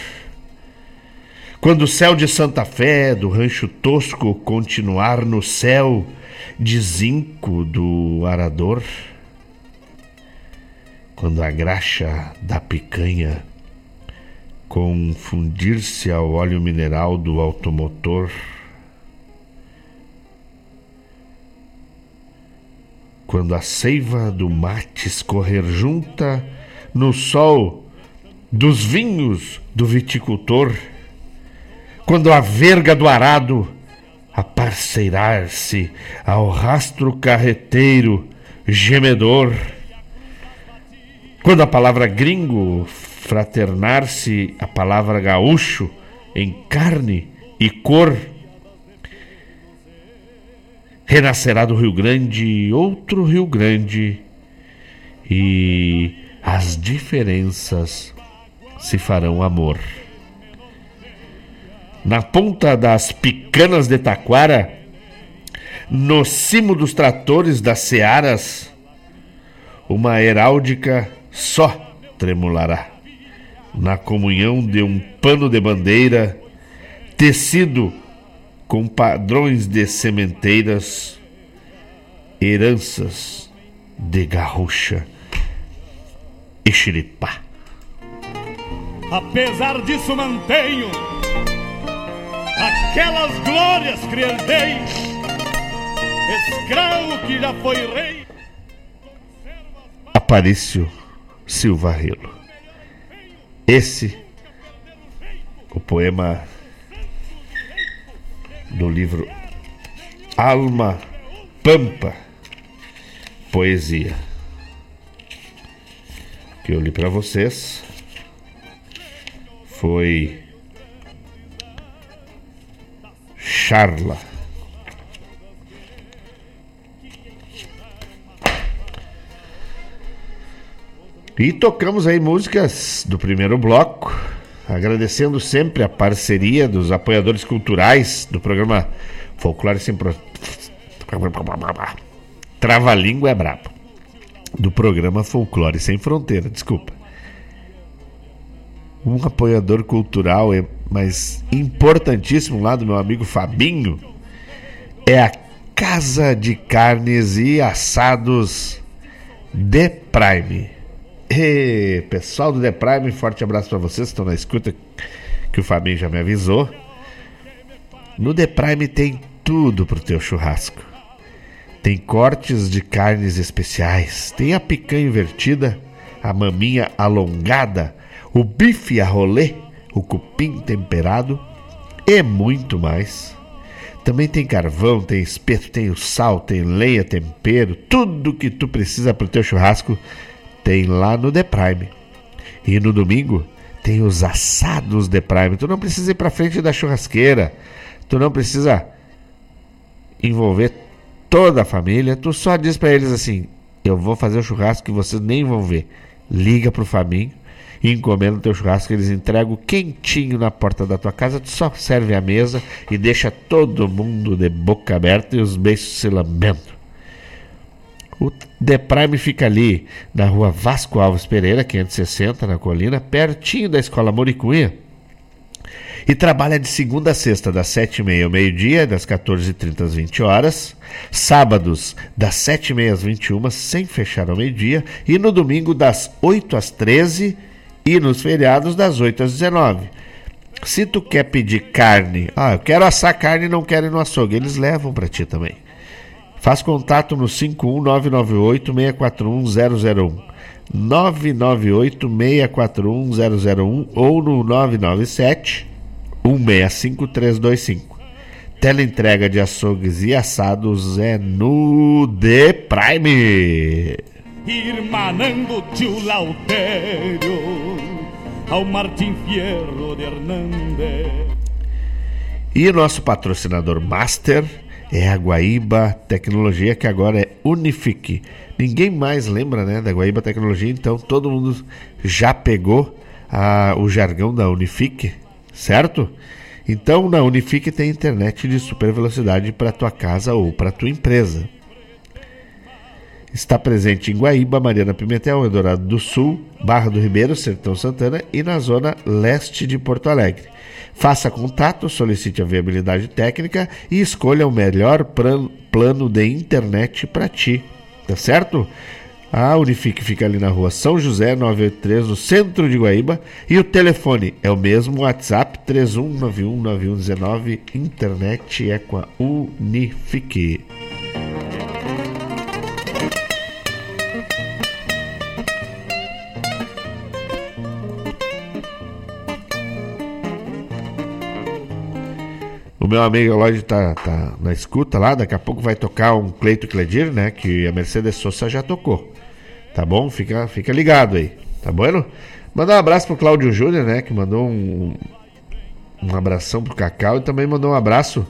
[SPEAKER 3] quando o céu de Santa Fé do rancho tosco continuar no céu de zinco do arador, quando a graxa da picanha confundir-se ao óleo mineral do automotor. Quando a seiva do mate escorrer junta no sol dos vinhos do viticultor, quando a verga do arado aparceirar-se ao rastro carreteiro gemedor, quando a palavra gringo fraternar-se a palavra gaúcho em carne e cor. Renascerá do Rio Grande outro Rio Grande e as diferenças se farão amor. Na ponta das picanas de Taquara, no cimo dos tratores das searas, uma heráldica só tremulará na comunhão de um pano de bandeira tecido com padrões de sementeiras, heranças de garrucha e xiripá.
[SPEAKER 2] Apesar disso mantenho aquelas glórias que herdei, escravo que já foi rei.
[SPEAKER 3] Aparício Silva Relo. Esse, o poema do livro Alma Pampa, poesia, que eu li para vocês, foi Charla. E tocamos aí músicas do primeiro bloco, agradecendo sempre a parceria dos apoiadores culturais do programa Folclore Sem Pro... Trava-língua é brabo. Do programa Folclore Sem Fronteira, desculpa. Um apoiador cultural, mas importantíssimo lá do meu amigo Fabinho, é a Casa de Carnes e Assados The Prime. E, pessoal do The Prime, forte abraço para vocês que estão na escuta, que o Fabinho já me avisou. No The Prime tem tudo pro teu churrasco. Tem cortes de carnes especiais, tem a picanha invertida, a maminha alongada, o bife a rolê, o cupim temperado e muito mais. Também tem carvão, tem espeto, tem o sal, tem lenha, tempero, tudo que tu precisa pro teu churrasco tem lá no The Prime. E no domingo tem os assados The Prime. Tu não precisa ir para frente da churrasqueira. Tu não precisa envolver toda a família. Tu só diz para eles assim: "Eu vou fazer o churrasco que vocês nem vão ver". Liga pro Faminho e encomenda o teu churrasco, eles entregam quentinho na porta da tua casa, tu só serve a mesa e deixa todo mundo de boca aberta e os beijos se lambendo. O The Prime fica ali na rua Vasco Alves Pereira, 560, na colina, pertinho da escola Moricunha. E trabalha de segunda a sexta, das 7h30 ao meio-dia, das 14h30 às 20 horas. Sábados, das 7h30 às 21 sem fechar ao meio-dia. E no domingo, das 8 às 13 e nos feriados, das 8 às 19 Se tu quer pedir carne, ah, eu quero assar carne e não quero ir no açougue, eles levam para ti também. Faz contato no 51998 641 001. 998 641 001 ou no 997 165 325. Teleentrega de açougues e assados é no The Prime.
[SPEAKER 2] Irmanando tio Lautério ao Martim Fierro de Hernandes.
[SPEAKER 3] E o nosso patrocinador master é a Guaíba Tecnologia, que agora é Unifique. Ninguém mais lembra né, da Guaíba Tecnologia, então todo mundo já pegou a, o jargão da Unifique, certo? Então na Unifique tem internet de super velocidade para tua casa ou para tua empresa. Está presente em Guaíba, Mariana Pimentel, Eldorado do Sul, Barra do Ribeiro, Sertão Santana e na zona leste de Porto Alegre. Faça contato, solicite a viabilidade técnica e escolha o melhor plano de internet para ti. Tá certo? A Unifique fica ali na rua São José 983, no centro de Guaíba. E o telefone é o mesmo WhatsApp 31919119. Internet é com a Unifique. Meu amigo Eloy tá, tá na escuta lá, daqui a pouco vai tocar um Cleito Cledir, né? Que a Mercedes Sosa já tocou. Tá bom? Fica, fica ligado aí. Tá bom? Mandar um abraço pro Cláudio Júnior, né? Que mandou um, um abração pro Cacau e também mandou um abraço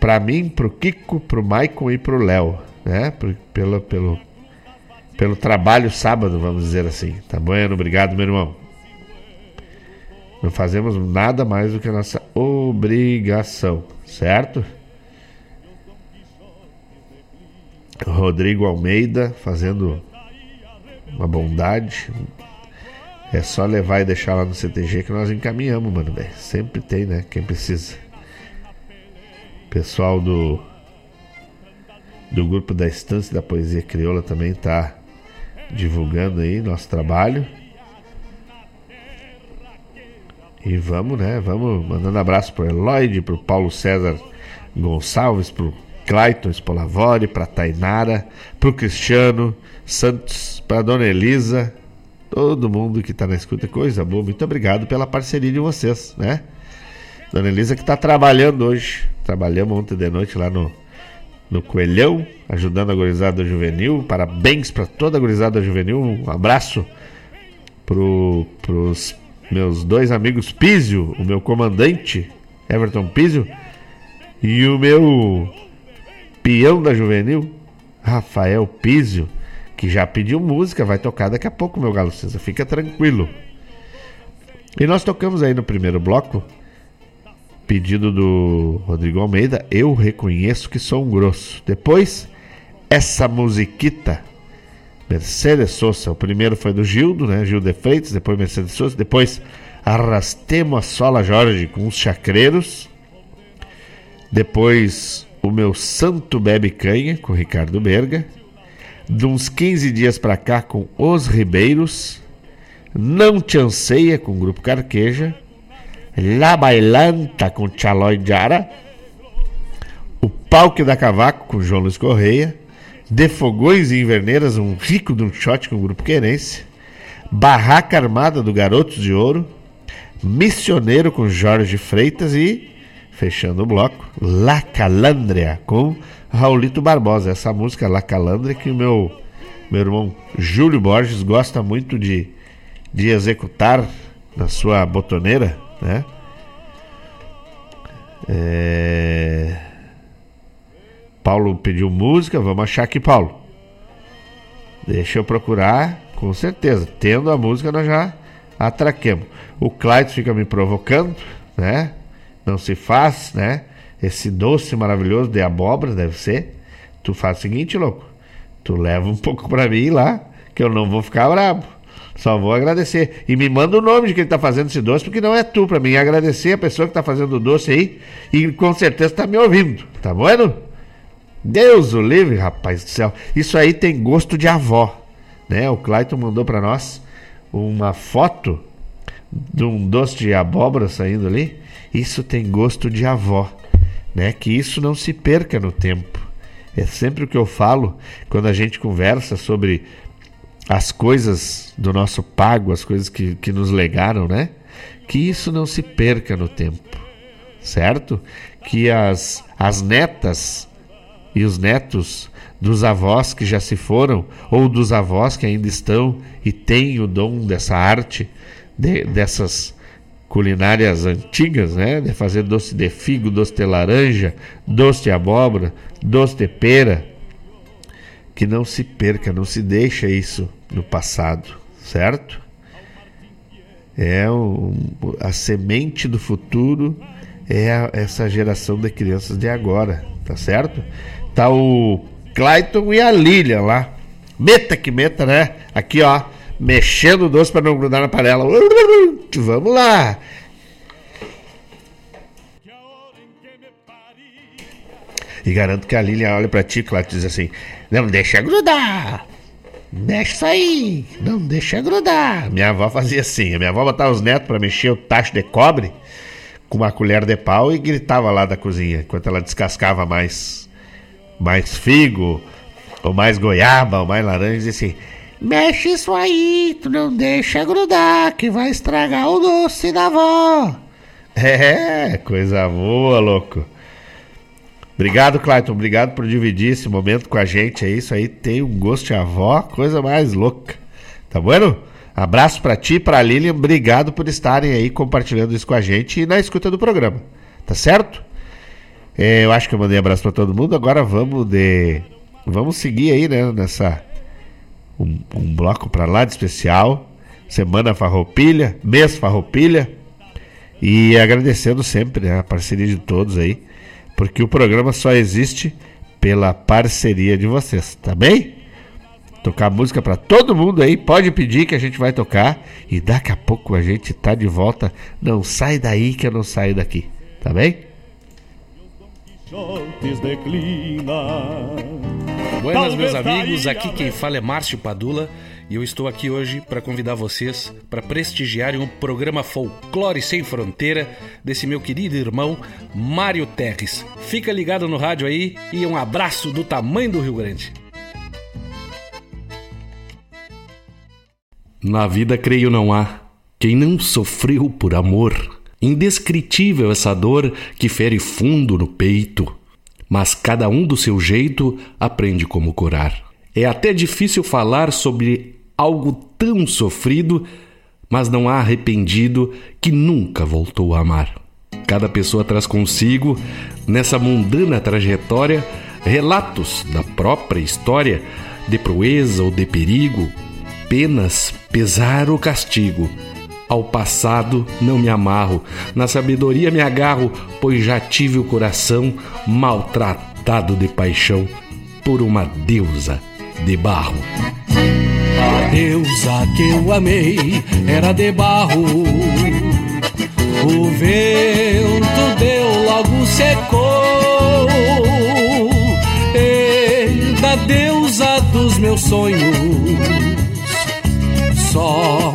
[SPEAKER 3] para mim, pro Kiko, pro Maicon e pro Léo, né? Pelo, pelo, pelo trabalho sábado, vamos dizer assim. Tá bom? Obrigado, meu irmão. Não fazemos nada mais do que a nossa obrigação, certo? Rodrigo Almeida fazendo uma bondade. É só levar e deixar lá no CTG que nós encaminhamos, mano, velho. Sempre tem, né? Quem precisa. Pessoal do do grupo da Estância da Poesia Crioula também tá divulgando aí nosso trabalho. E vamos, né? Vamos mandando abraço pro Eloide, pro Paulo César Gonçalves, pro Clayton Spolavori, pra Tainara, pro Cristiano Santos, pra Dona Elisa, todo mundo que tá na escuta, coisa boa. Muito obrigado pela parceria de vocês, né? Dona Elisa que tá trabalhando hoje. Trabalhamos ontem de noite lá no, no Coelhão, ajudando a gurizada juvenil. Parabéns para toda a gurizada juvenil. Um abraço pro, pros meus dois amigos Písio, o meu comandante Everton Písio e o meu peão da juvenil Rafael Písio, que já pediu música, vai tocar daqui a pouco, meu galo César, fica tranquilo. E nós tocamos aí no primeiro bloco, pedido do Rodrigo Almeida, Eu Reconheço Que Sou um Grosso. Depois, essa musiquita Mercedes Sosa. O primeiro foi do Gildo, né? Gildo de Freitas, depois Mercedes Sosa. Depois Arrastemos a Sola Jorge com os Chacreiros. Depois o meu Santo Bebe Canha com Ricardo Berga. De uns 15 dias para cá com Os Ribeiros. Não Te Anseia com o Grupo Carqueja. La Bailanta com Tchalói Jara. O Palque da Cavaco com João Luiz Correia. De Fogões e Inverneiras, um rico de um shot com o Grupo Querense. Barraca Armada do Garotos de Ouro. Missioneiro com Jorge Freitas e, fechando o bloco, La Calandria com Raulito Barbosa. Essa música La Calandria que o meu, meu irmão Júlio Borges gosta muito de, de executar na sua botoneira, né? É... Paulo pediu música, vamos achar aqui, Paulo. Deixa eu procurar, com certeza. Tendo a música, nós já atraquemos. O Clyde fica me provocando, né? Não se faz, né? Esse doce maravilhoso de abóbora, deve ser. Tu faz o seguinte, louco. Tu leva um pouco para mim lá, que eu não vou ficar bravo. Só vou agradecer. E me manda o nome de quem tá fazendo esse doce, porque não é tu para mim. Agradecer a pessoa que tá fazendo o doce aí e com certeza tá me ouvindo. Tá bom? Deus o livre, rapaz do céu. Isso aí tem gosto de avó. Né? O Clayton mandou para nós uma foto de um doce de abóbora saindo ali. Isso tem gosto de avó. Né? Que isso não se perca no tempo. É sempre o que eu falo quando a gente conversa sobre as coisas do nosso pago, as coisas que, que nos legaram, né? Que isso não se perca no tempo, certo? Que as, as netas e os netos dos avós que já se foram, ou dos avós que ainda estão e têm o dom dessa arte, de, dessas culinárias antigas, né? De fazer doce de figo, doce de laranja, doce de abóbora, doce de pera, que não se perca, não se deixa isso no passado, certo? É um, a semente do futuro é a, essa geração de crianças de agora, tá certo? Tá o Clayton e a Lilian lá. Meta que meta, né? Aqui, ó, mexendo o doce para não grudar na panela. Vamos lá. E garanto que a Lilian olha para ti, Clayton, e diz assim: não deixa grudar. Deixa isso aí. Não deixa grudar. Minha avó fazia assim. A minha avó botava os netos para mexer o tacho de cobre com uma colher de pau e gritava lá da cozinha, enquanto ela descascava mais, mais figo, ou mais goiaba, ou mais laranja, e assim: Mexe isso aí, tu não deixa grudar, que vai estragar o doce da avó. É, coisa boa, louco. Obrigado, Clayton. Obrigado por dividir esse momento com a gente. É isso aí, tem um gosto de avó, coisa mais louca. Tá bueno? Abraço para ti, para Lilian. Obrigado por estarem aí compartilhando isso com a gente e na escuta do programa. Tá certo? É, eu acho que eu mandei abraço para todo mundo. Agora vamos de vamos seguir aí, né, nessa um, um bloco para lá de especial. Semana Farroupilha, mês Farroupilha. E agradecendo sempre né, a parceria de todos aí porque o programa só existe pela parceria de vocês, tá bem? Tocar música para todo mundo aí, pode pedir que a gente vai tocar e daqui a pouco a gente tá de volta. Não sai daí que eu não saio daqui, tá bem?
[SPEAKER 18] Buenas, meus amigos. Aqui quem fala é Márcio Padula e eu estou aqui hoje para convidar vocês para prestigiarem um programa Folclore Sem Fronteira desse meu querido irmão Mário Terres. Fica ligado no rádio aí e um abraço do tamanho do Rio Grande. Na vida, creio, não há quem não sofreu por amor. Indescritível essa dor que fere fundo no peito mas cada um do seu jeito aprende como curar. É até difícil falar sobre algo tão sofrido, mas não há arrependido que nunca voltou a amar. Cada pessoa traz consigo, nessa mundana trajetória, relatos da própria história, de proeza ou de perigo, penas, pesar ou castigo ao passado não me amarro, na sabedoria me agarro, pois já tive o coração maltratado de paixão por uma deusa de barro.
[SPEAKER 19] A deusa que eu amei era de barro. O vento deu, logo secou. E da deusa dos meus sonhos, só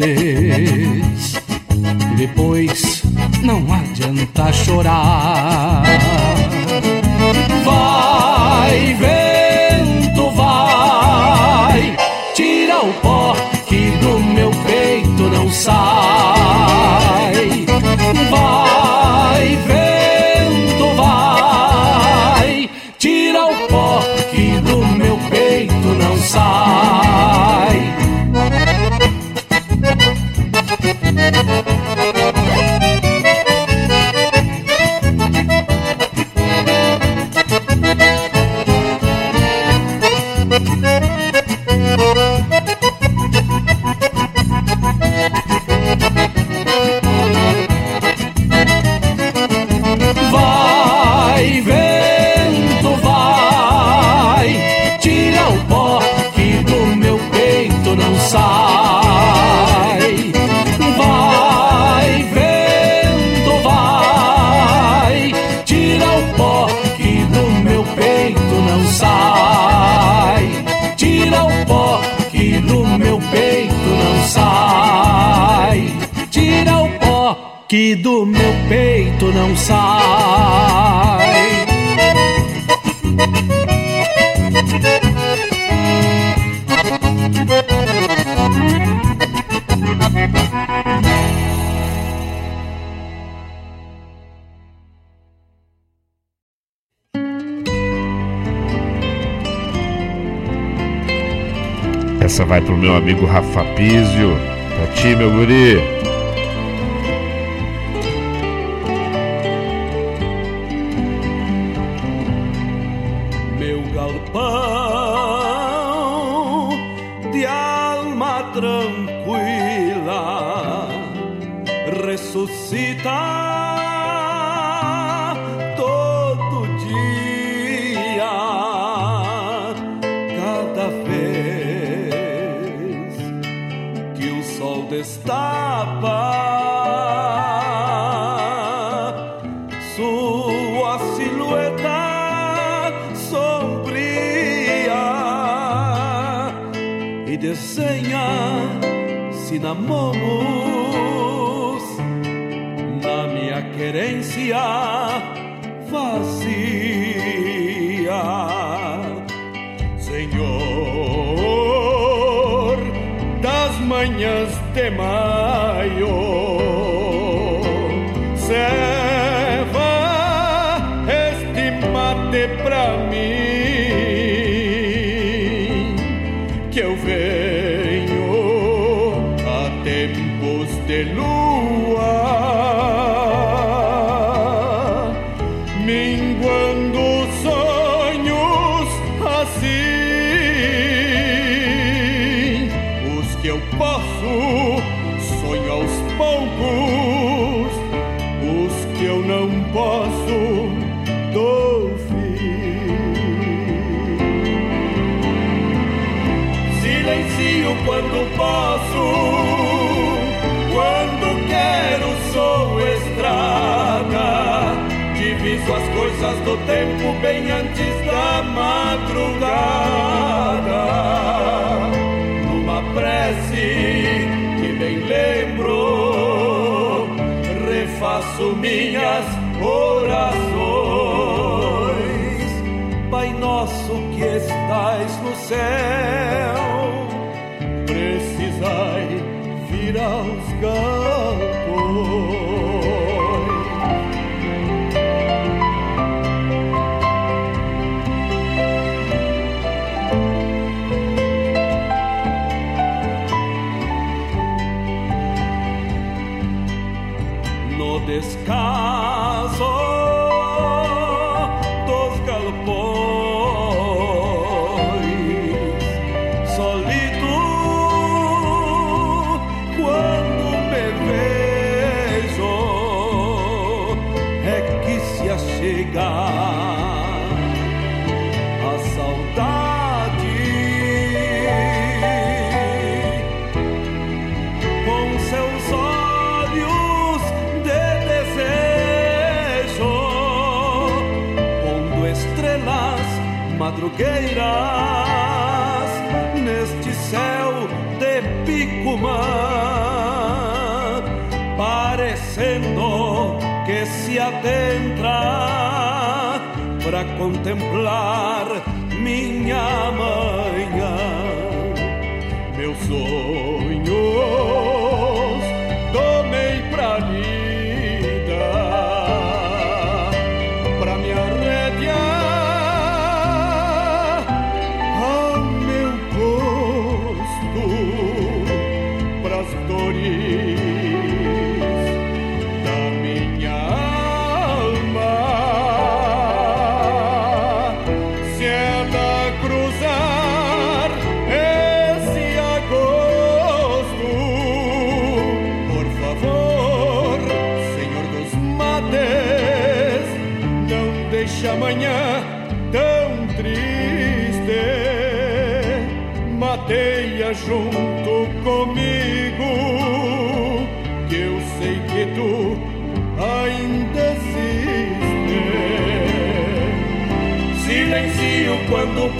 [SPEAKER 19] Virtudes. Depois não adianta chorar. Meu
[SPEAKER 3] amigo Rafa Pizio. Pra ti, meu guri.
[SPEAKER 20] Cinamomos na minha querência vazia. Senhor das manhãs de maio, do tempo bem antes da madrugada. Numa prece que bem lembro, refaço minhas orações. Pai nosso que estais no céu, precisai vir aos galpões. fogueiras neste céu de Picumã, parecendo que se adentra para contemplar minha manhã. Meu sol.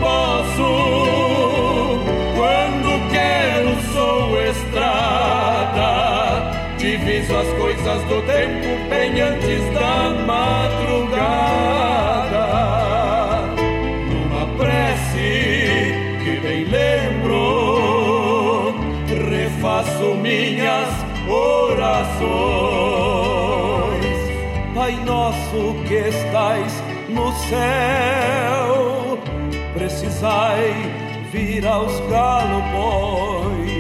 [SPEAKER 20] posso. Quando quero, sou estrada. Diviso as coisas do tempo bem antes da madrugada. Numa prece que bem lembro, refaço minhas orações. Pai nosso que estais no céu precisai vir aos galopões.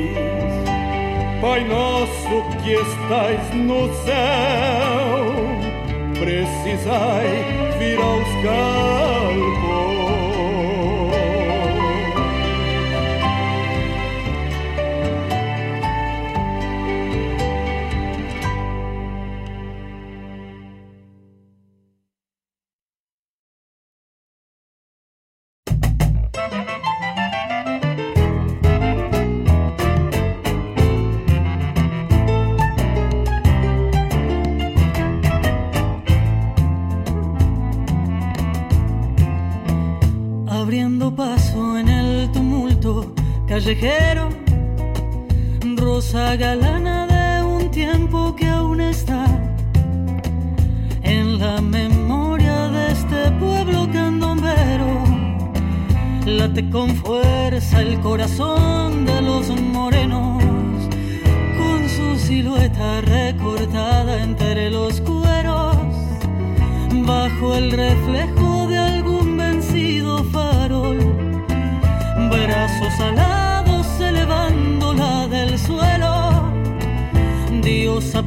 [SPEAKER 20] Pai nosso que estais no céu, precisai vir aos galopões.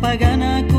[SPEAKER 21] pagana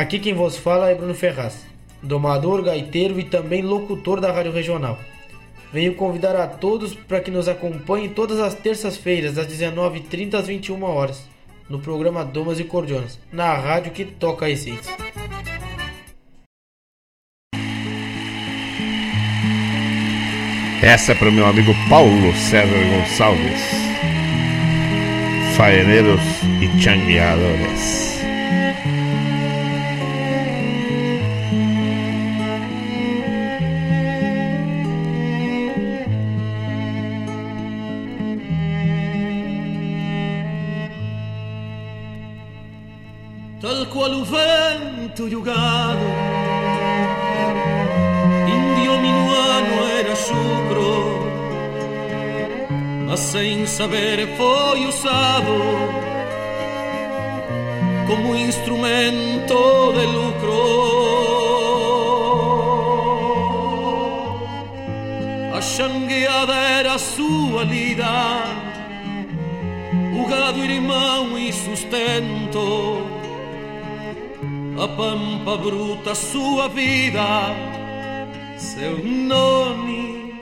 [SPEAKER 6] aqui quem vos fala é Bruno Ferraz, domador, gaiteiro e também locutor da Rádio Regional. Venho convidar a todos para que nos acompanhem todas as terças-feiras, das 19h30 às 21 horas, no programa Domas e Cordionas, na rádio que toca a essência.
[SPEAKER 3] Essa é para o meu amigo Paulo César Gonçalves. Faeneiros e changueadores.
[SPEAKER 19] Jugado. Indio minuano era chucro, mas sem saber foi usado como instrumento de lucro. A xangueada era sua lida, o gado irmão e sustento a pampa bruta sua vida, seu nome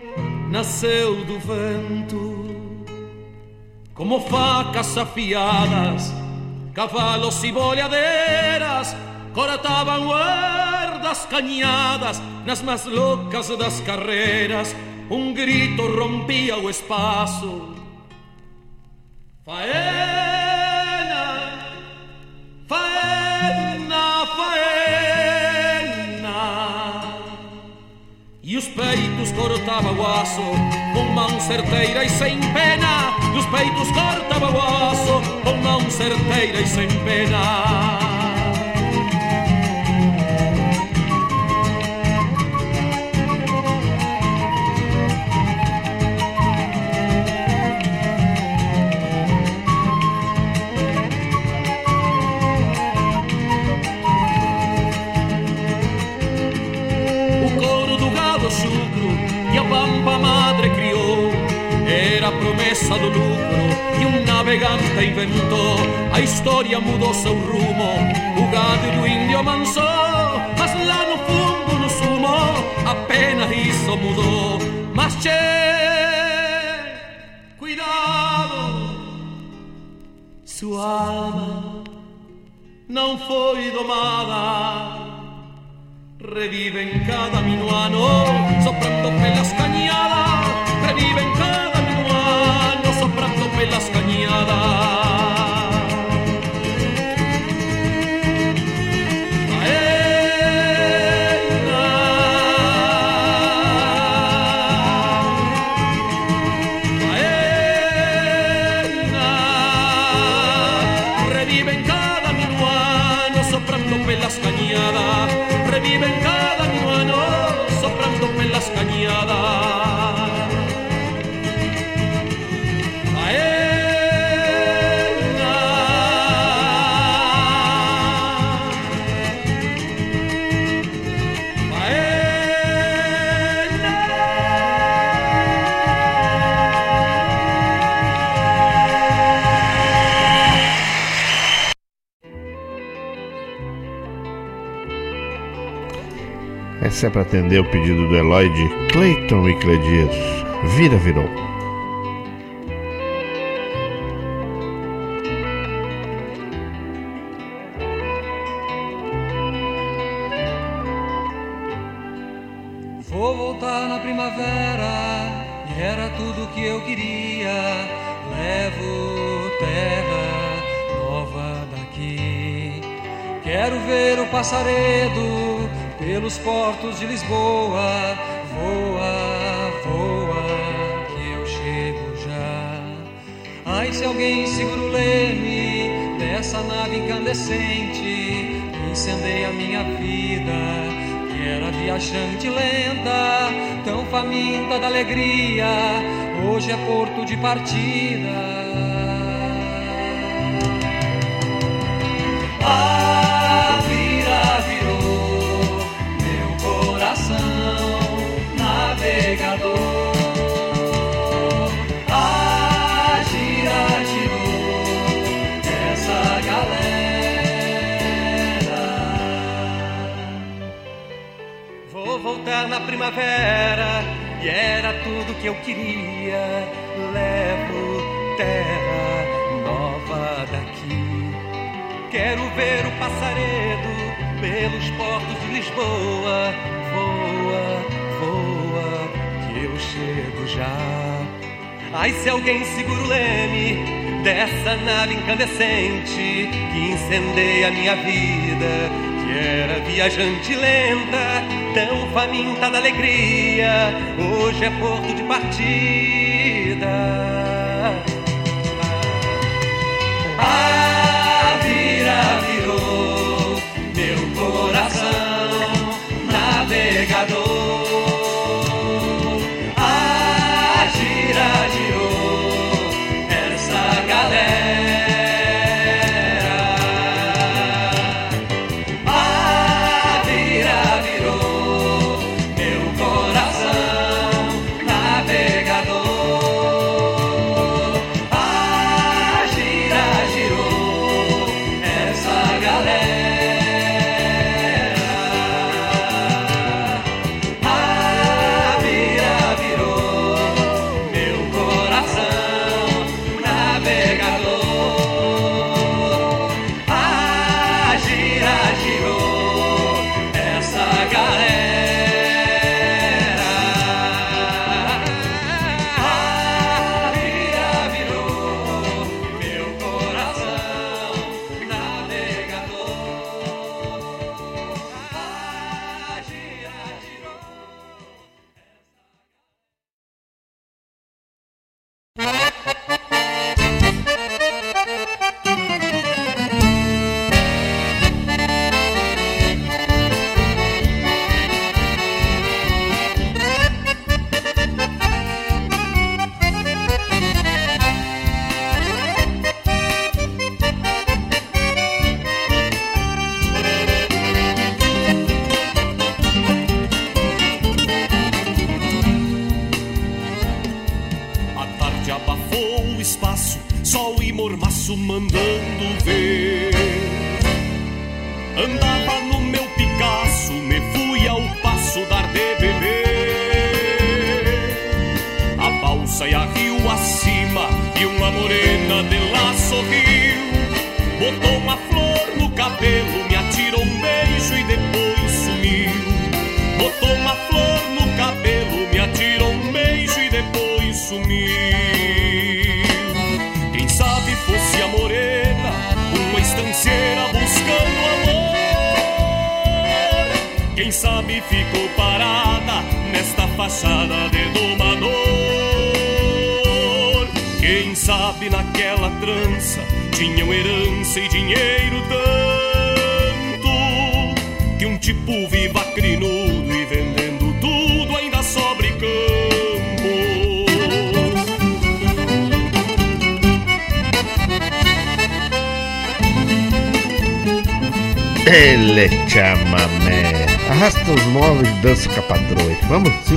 [SPEAKER 19] nasceu do vento. Como facas afiadas, cavalos e boleadeiras cortavam guardas canhadas nas mais loucas das carreiras. Um grito rompia o espaço. Faena, faena, peitos cortava o aço com mão certeira e sem pena. E os peitos cortava o aço com mão certeira e sem pena. Era a promessa do lucro que um navegante inventou A história mudou seu rumo, o gado do índio amansou Mas lá no fundo, no sumo, apenas isso mudou Mas che, cuidado Sua alma não foi domada Revive en cada minuano, soprando pelas cañadas. Revive pelas
[SPEAKER 22] É para atender o pedido do Eloy de Cleiton e Cledias. Vira virou.
[SPEAKER 19] toda alegria, hoje é porto de partida. A vira virou meu coração, navegador.
[SPEAKER 17] voltar na primavera e era tudo que eu queria. Levo terra nova daqui. Quero ver o passaredo pelos portos de Lisboa. Voa, voa, que eu chego já. Ai, se alguém segura o leme dessa nave incandescente que incendeia a minha vida, que era viajante lenta multidão faminta da alegria, hoje é porto de partida.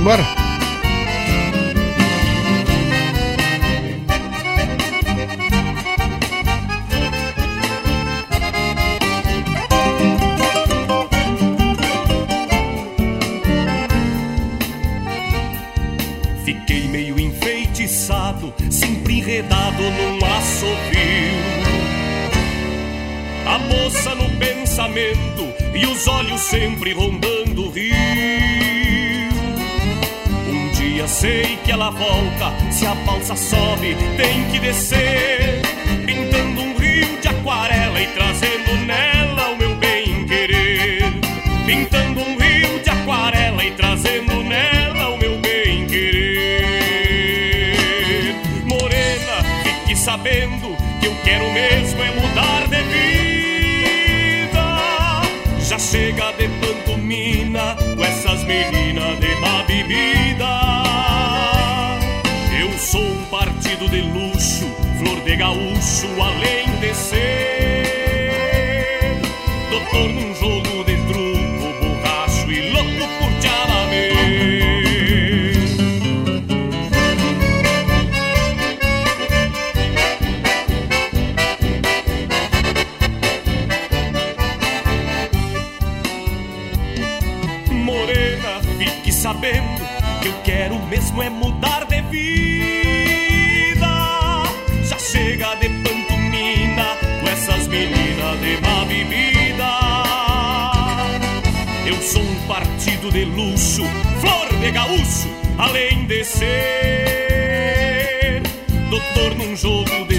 [SPEAKER 17] embora? Sabendo que eu quero mesmo é mudar de vida. Já chega de pantomina com essas meninas de má bebida. Eu sou um partido de luxo, flor de gaúcho, além de ser doutor num jogo de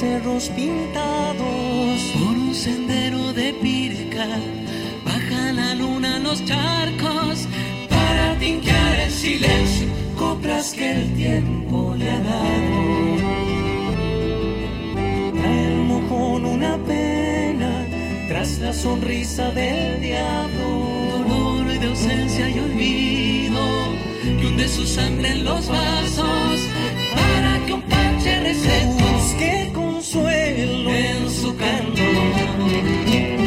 [SPEAKER 23] Cerros pintados. Por un sendero de pirca, baja la luna los charcos para tinquear el silencio, coplas que el tiempo le ha dado. Trae el mojón una pena tras la sonrisa del diablo. Dolor y de ausencia y olvido que hunde su sangre en los vasos para que un parche consuelo and on.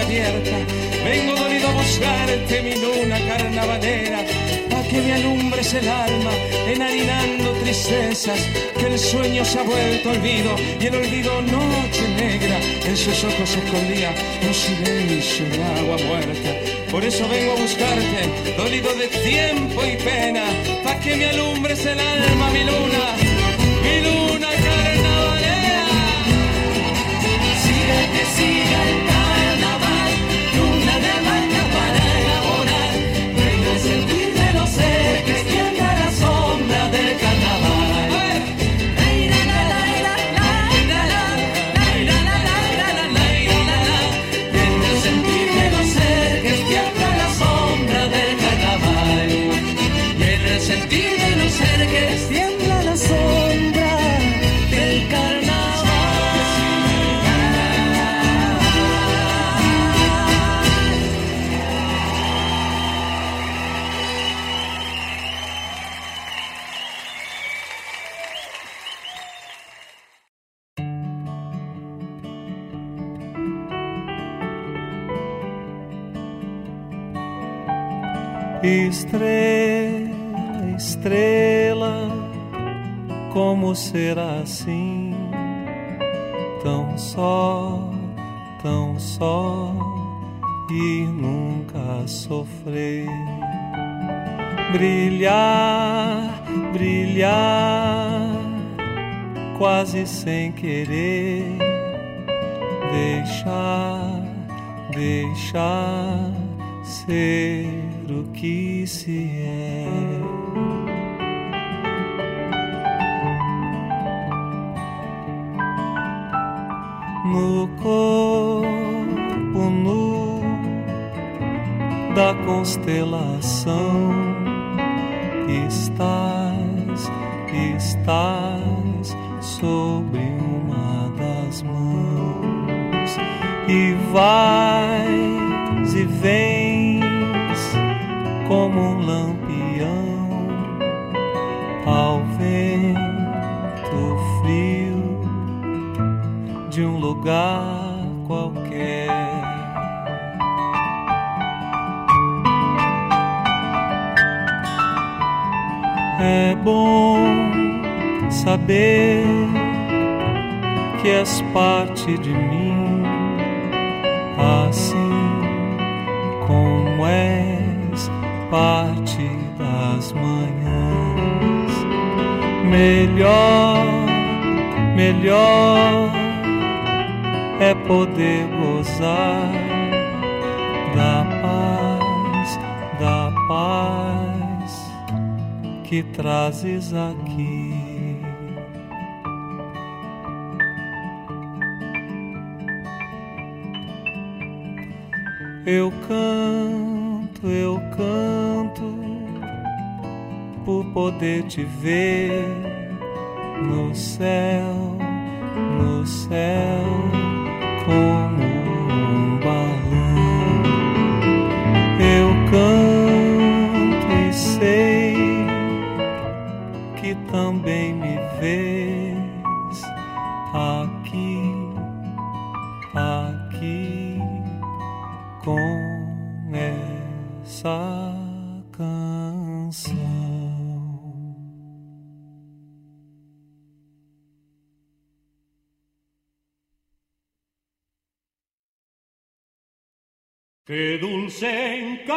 [SPEAKER 23] Abierta. Vengo dolido a buscarte mi luna carnavalera, pa' que me alumbres el alma, enharinando tristezas, que el sueño se ha vuelto olvido y el olvido noche negra. En sus ojos escondía un silencio de agua muerta. Por eso vengo a buscarte, dolido de tiempo y pena, pa' que me alumbres el alma, mi luna,
[SPEAKER 24] será assim? Tão só, tão só e nunca sofrer. Brilhar, brilhar, quase sem querer. Deixar, deixar ser o que se é. No corpo nu da constelação. Estás, estás sobre uma das mãos e vais e vens lugar qualquer. É bom saber que és parte de mim, assim como és parte das manhãs. Melhor, melhor é poder gozar da paz, da paz que trazes aqui. Eu canto, eu canto por poder te ver no céu,
[SPEAKER 23] Qué dulce encanto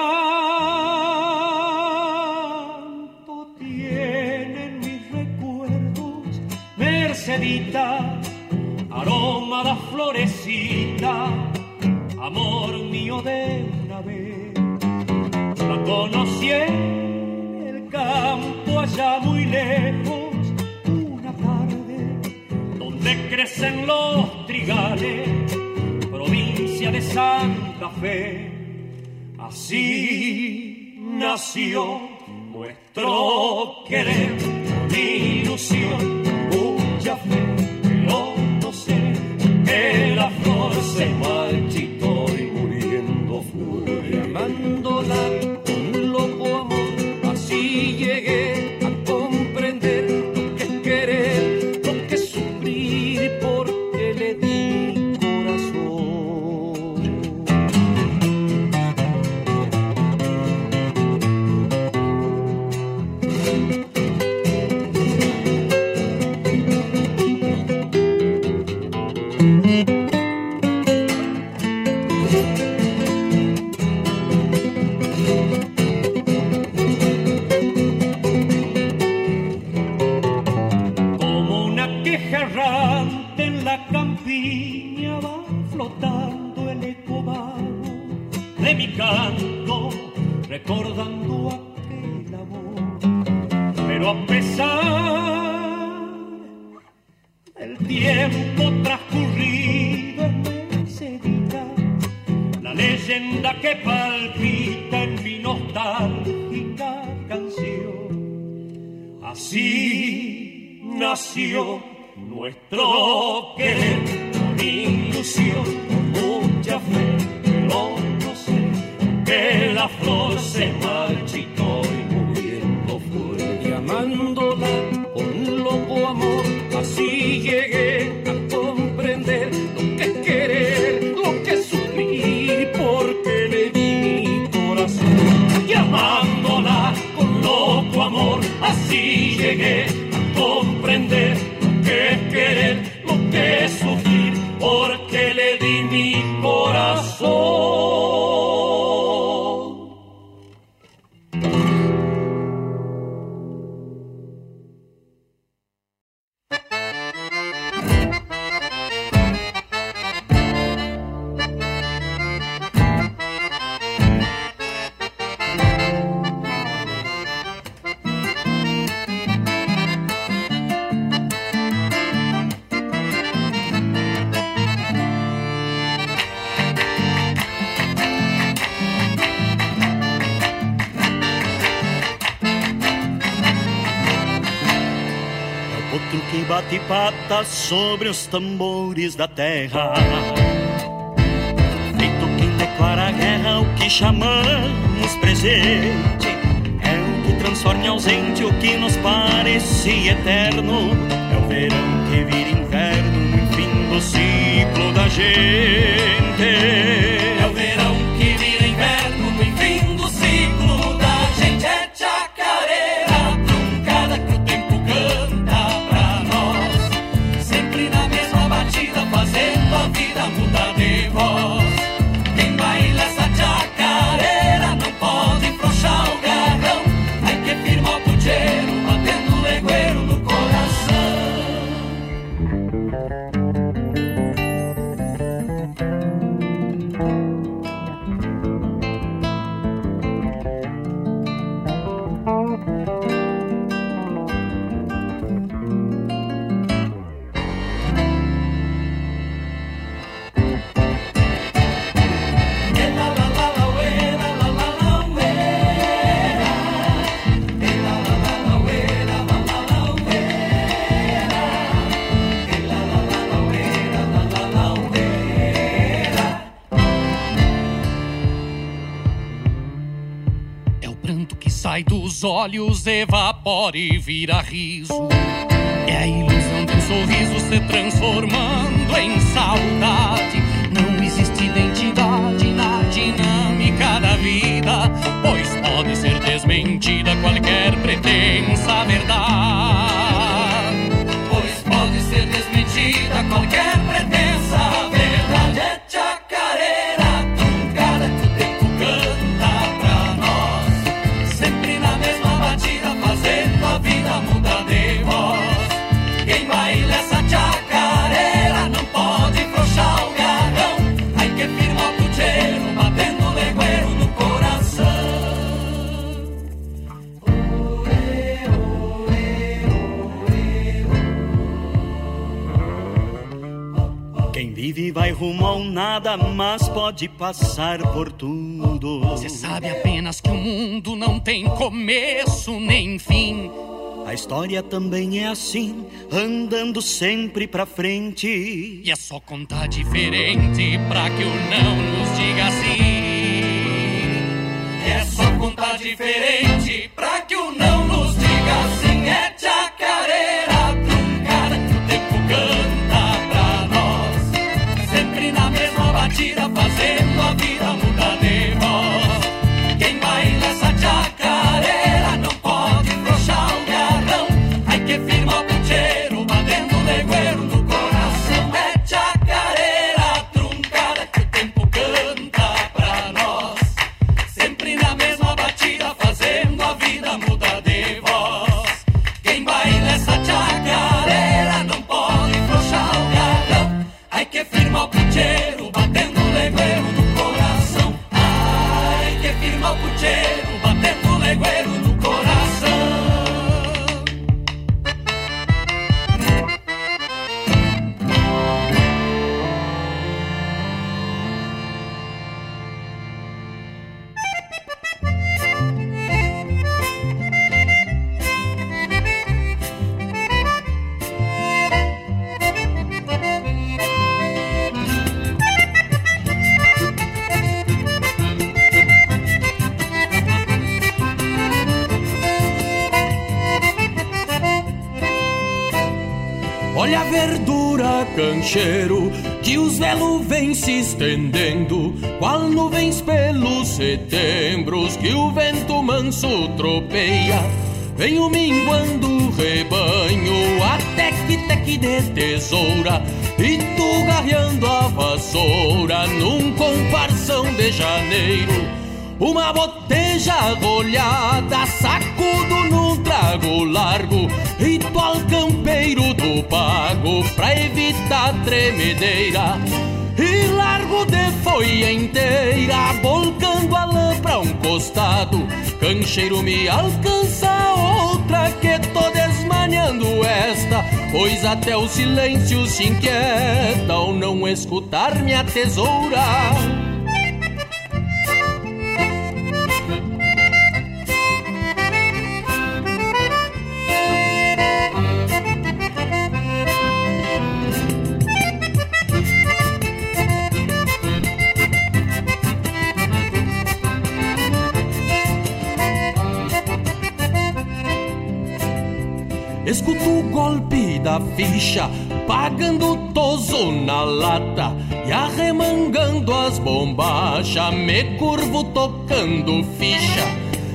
[SPEAKER 23] tienen mis recuerdos, Mercedita, aroma da florecita, amor mío de una vez. La conocí en el campo allá muy lejos, una tarde donde crecen los trigales, de Santa Fe. Así nació nuestro querer, ilusión, mucha fe, pero no sé que la flor se marchitó y muriendo fue. Amándola con
[SPEAKER 25] recordando aquel amor. Pero a pesar del tiempo transcurrido en Sevilla, la leyenda que palpita en mi nostálgica canción, así nació nuestro querer.
[SPEAKER 10] tambores da terra.
[SPEAKER 19] olhos evapora e vira riso. E a ilusão de um sorriso se transformando em saudade. Não existe identidade na dinâmica da vida, pois pode ser desmentida qualquer pretensa verdade.
[SPEAKER 10] nada, mas pode passar por tudo.
[SPEAKER 19] Você sabe apenas que o mundo não tem começo nem fim.
[SPEAKER 10] A história também é assim, andando sempre pra frente.
[SPEAKER 19] E é só contar diferente pra que o não nos diga assim. É só contar diferente pra de tesoura e tu garreando a vassoura num comparsão de janeiro. Uma boteja rolhada, sacudo num trago largo, ritual campeiro do pago pra evitar tremedeira. E largo de folha inteira, volcando a lã pra um costado. Cancheiro me alcança outra que tô desmanhando esta, pois até o silêncio se inquieta ao não escutar minha tesoura. Golpe da ficha, pagando toso na lata e arremangando as bombachas, me curvo tocando ficha.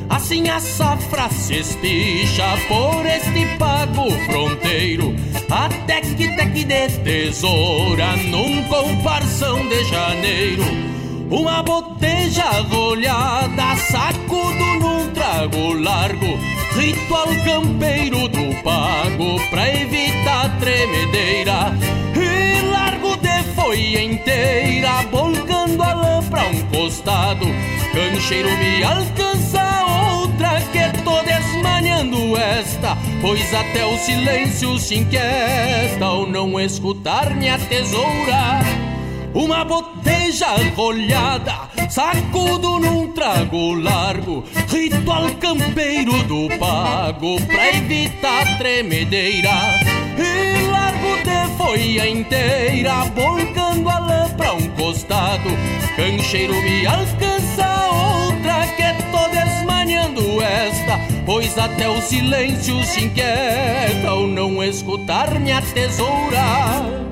[SPEAKER 19] Assim a safra se espicha por este pago fronteiro, até que teque de tesoura num comparsão de janeiro. Uma boteja rolhada, sacudo num trago largo, ritual campeiro do pago pra evitar tremedeira. E largo de folha inteira, volcando a lã pra um costado. Cancheiro me alcança outra que tô desmanhando esta, pois até o silêncio se inquieta ao não escutar minha tesoura. Uma boteja rolhada, sacudo num trago largo, ritual campeiro do pago pra evitar tremedeira. E largo de folha inteira, volcando a lã pra um costado. Cancheiro me alcança outra que tô desmanhando esta, pois até o silêncio se inquieta ao não escutar minha tesoura.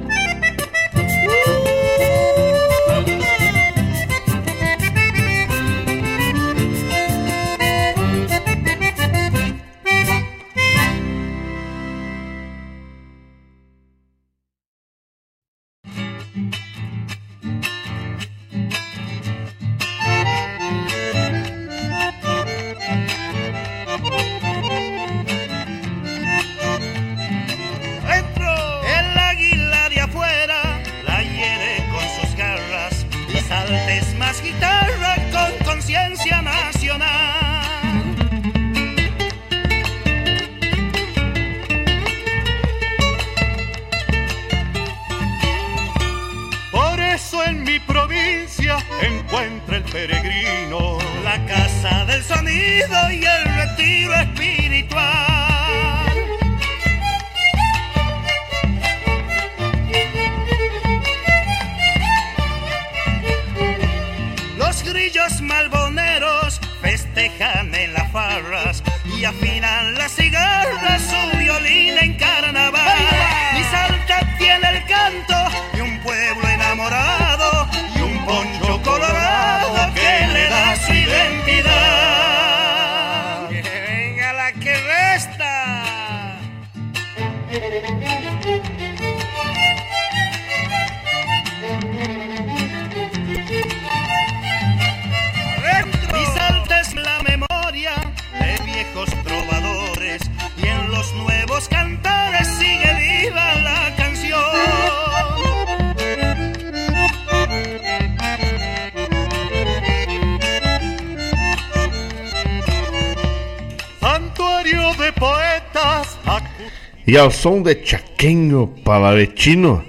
[SPEAKER 3] E ao som de Chaquenho Palaretino,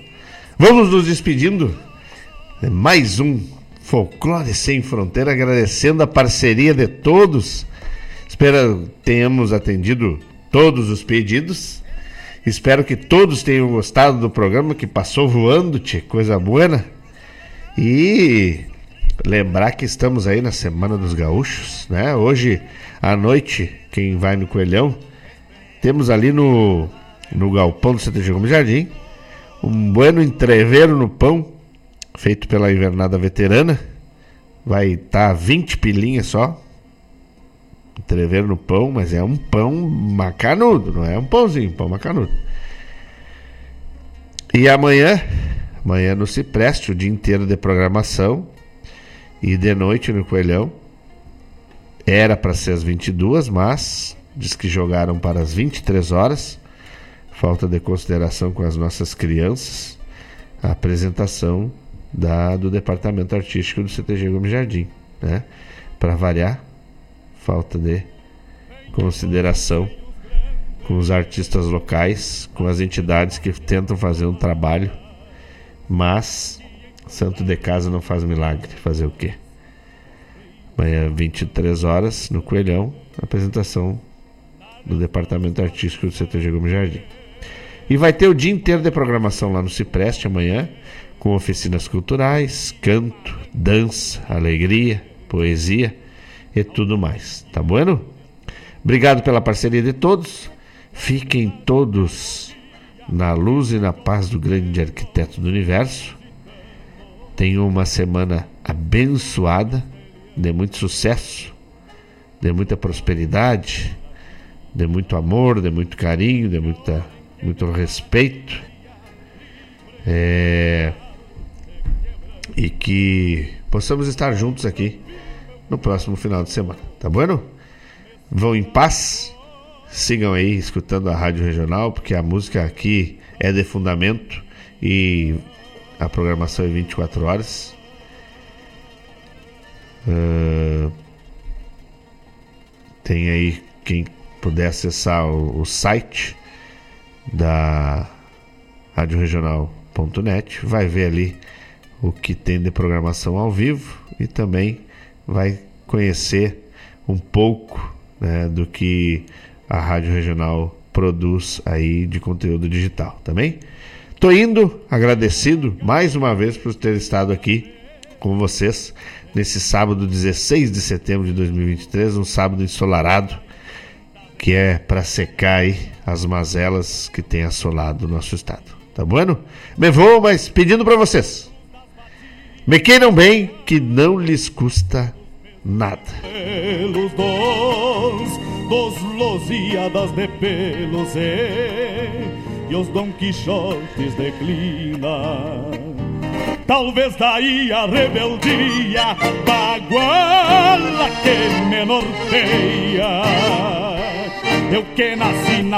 [SPEAKER 3] vamos nos despedindo de mais um Folclore Sem Fronteira, agradecendo a parceria de todos. Espero tenhamos atendido todos os pedidos. Espero que todos tenham gostado do programa que passou voando, tchê, coisa boa. E lembrar que estamos aí na Semana dos Gaúchos, né? Hoje à noite, quem vai no Coelhão, temos ali no no galpão do CTG Gomes Jardim. Um bueno entreveiro no pão, feito pela invernada veterana. Vai estar tá 20 pilinhas só. Entreveiro no pão, mas é um pão macanudo, não é um pãozinho, pão macanudo. E amanhã, amanhã no Cipreste, o dia inteiro de programação. E de noite no Coelhão. Era para ser às 22, mas diz que jogaram para as 23 horas. Falta de consideração com as nossas crianças. A apresentação da, do departamento artístico do CTG Gomes Jardim, né? Para variar, falta de consideração com os artistas locais, com as entidades que tentam fazer um trabalho, mas santo de casa não faz milagre, fazer o quê? Amanhã 23 horas no Coelhão, apresentação do departamento artístico do CTG Gomes Jardim. E vai ter o dia inteiro de programação lá no Cipreste amanhã, com oficinas culturais, canto, dança, alegria, poesia e tudo mais. Tá bueno? Obrigado pela parceria de todos. Fiquem todos na luz e na paz do grande arquiteto do universo. Tenham uma semana abençoada, de muito sucesso, de muita prosperidade, de muito amor, de muito carinho, de muita, muito respeito. É e que possamos estar juntos aqui no próximo final de semana, tá bom? Vão em paz, sigam aí escutando a Rádio Regional, porque a música aqui é de fundamento e a programação é 24 horas. Uh, tem aí quem puder acessar o, o site da radioregional.net, vai ver ali o que tem de programação ao vivo e também vai conhecer um pouco né, do que a Rádio Regional produz aí de conteúdo digital, também. Tá Tô indo agradecido mais uma vez por ter estado aqui com vocês nesse sábado 16 de setembro de 2023, um sábado ensolarado que é para secar aí as mazelas que tem assolado o nosso estado. Tá bueno? Me vou, mas pedindo para vocês me queiram bem, que não lhes custa nada.
[SPEAKER 17] Pelos dons, dos Losíadas de pelos e, e os Dom Quixotes declina. Talvez daí a rebeldia baguala que me norteia. Eu que nasci na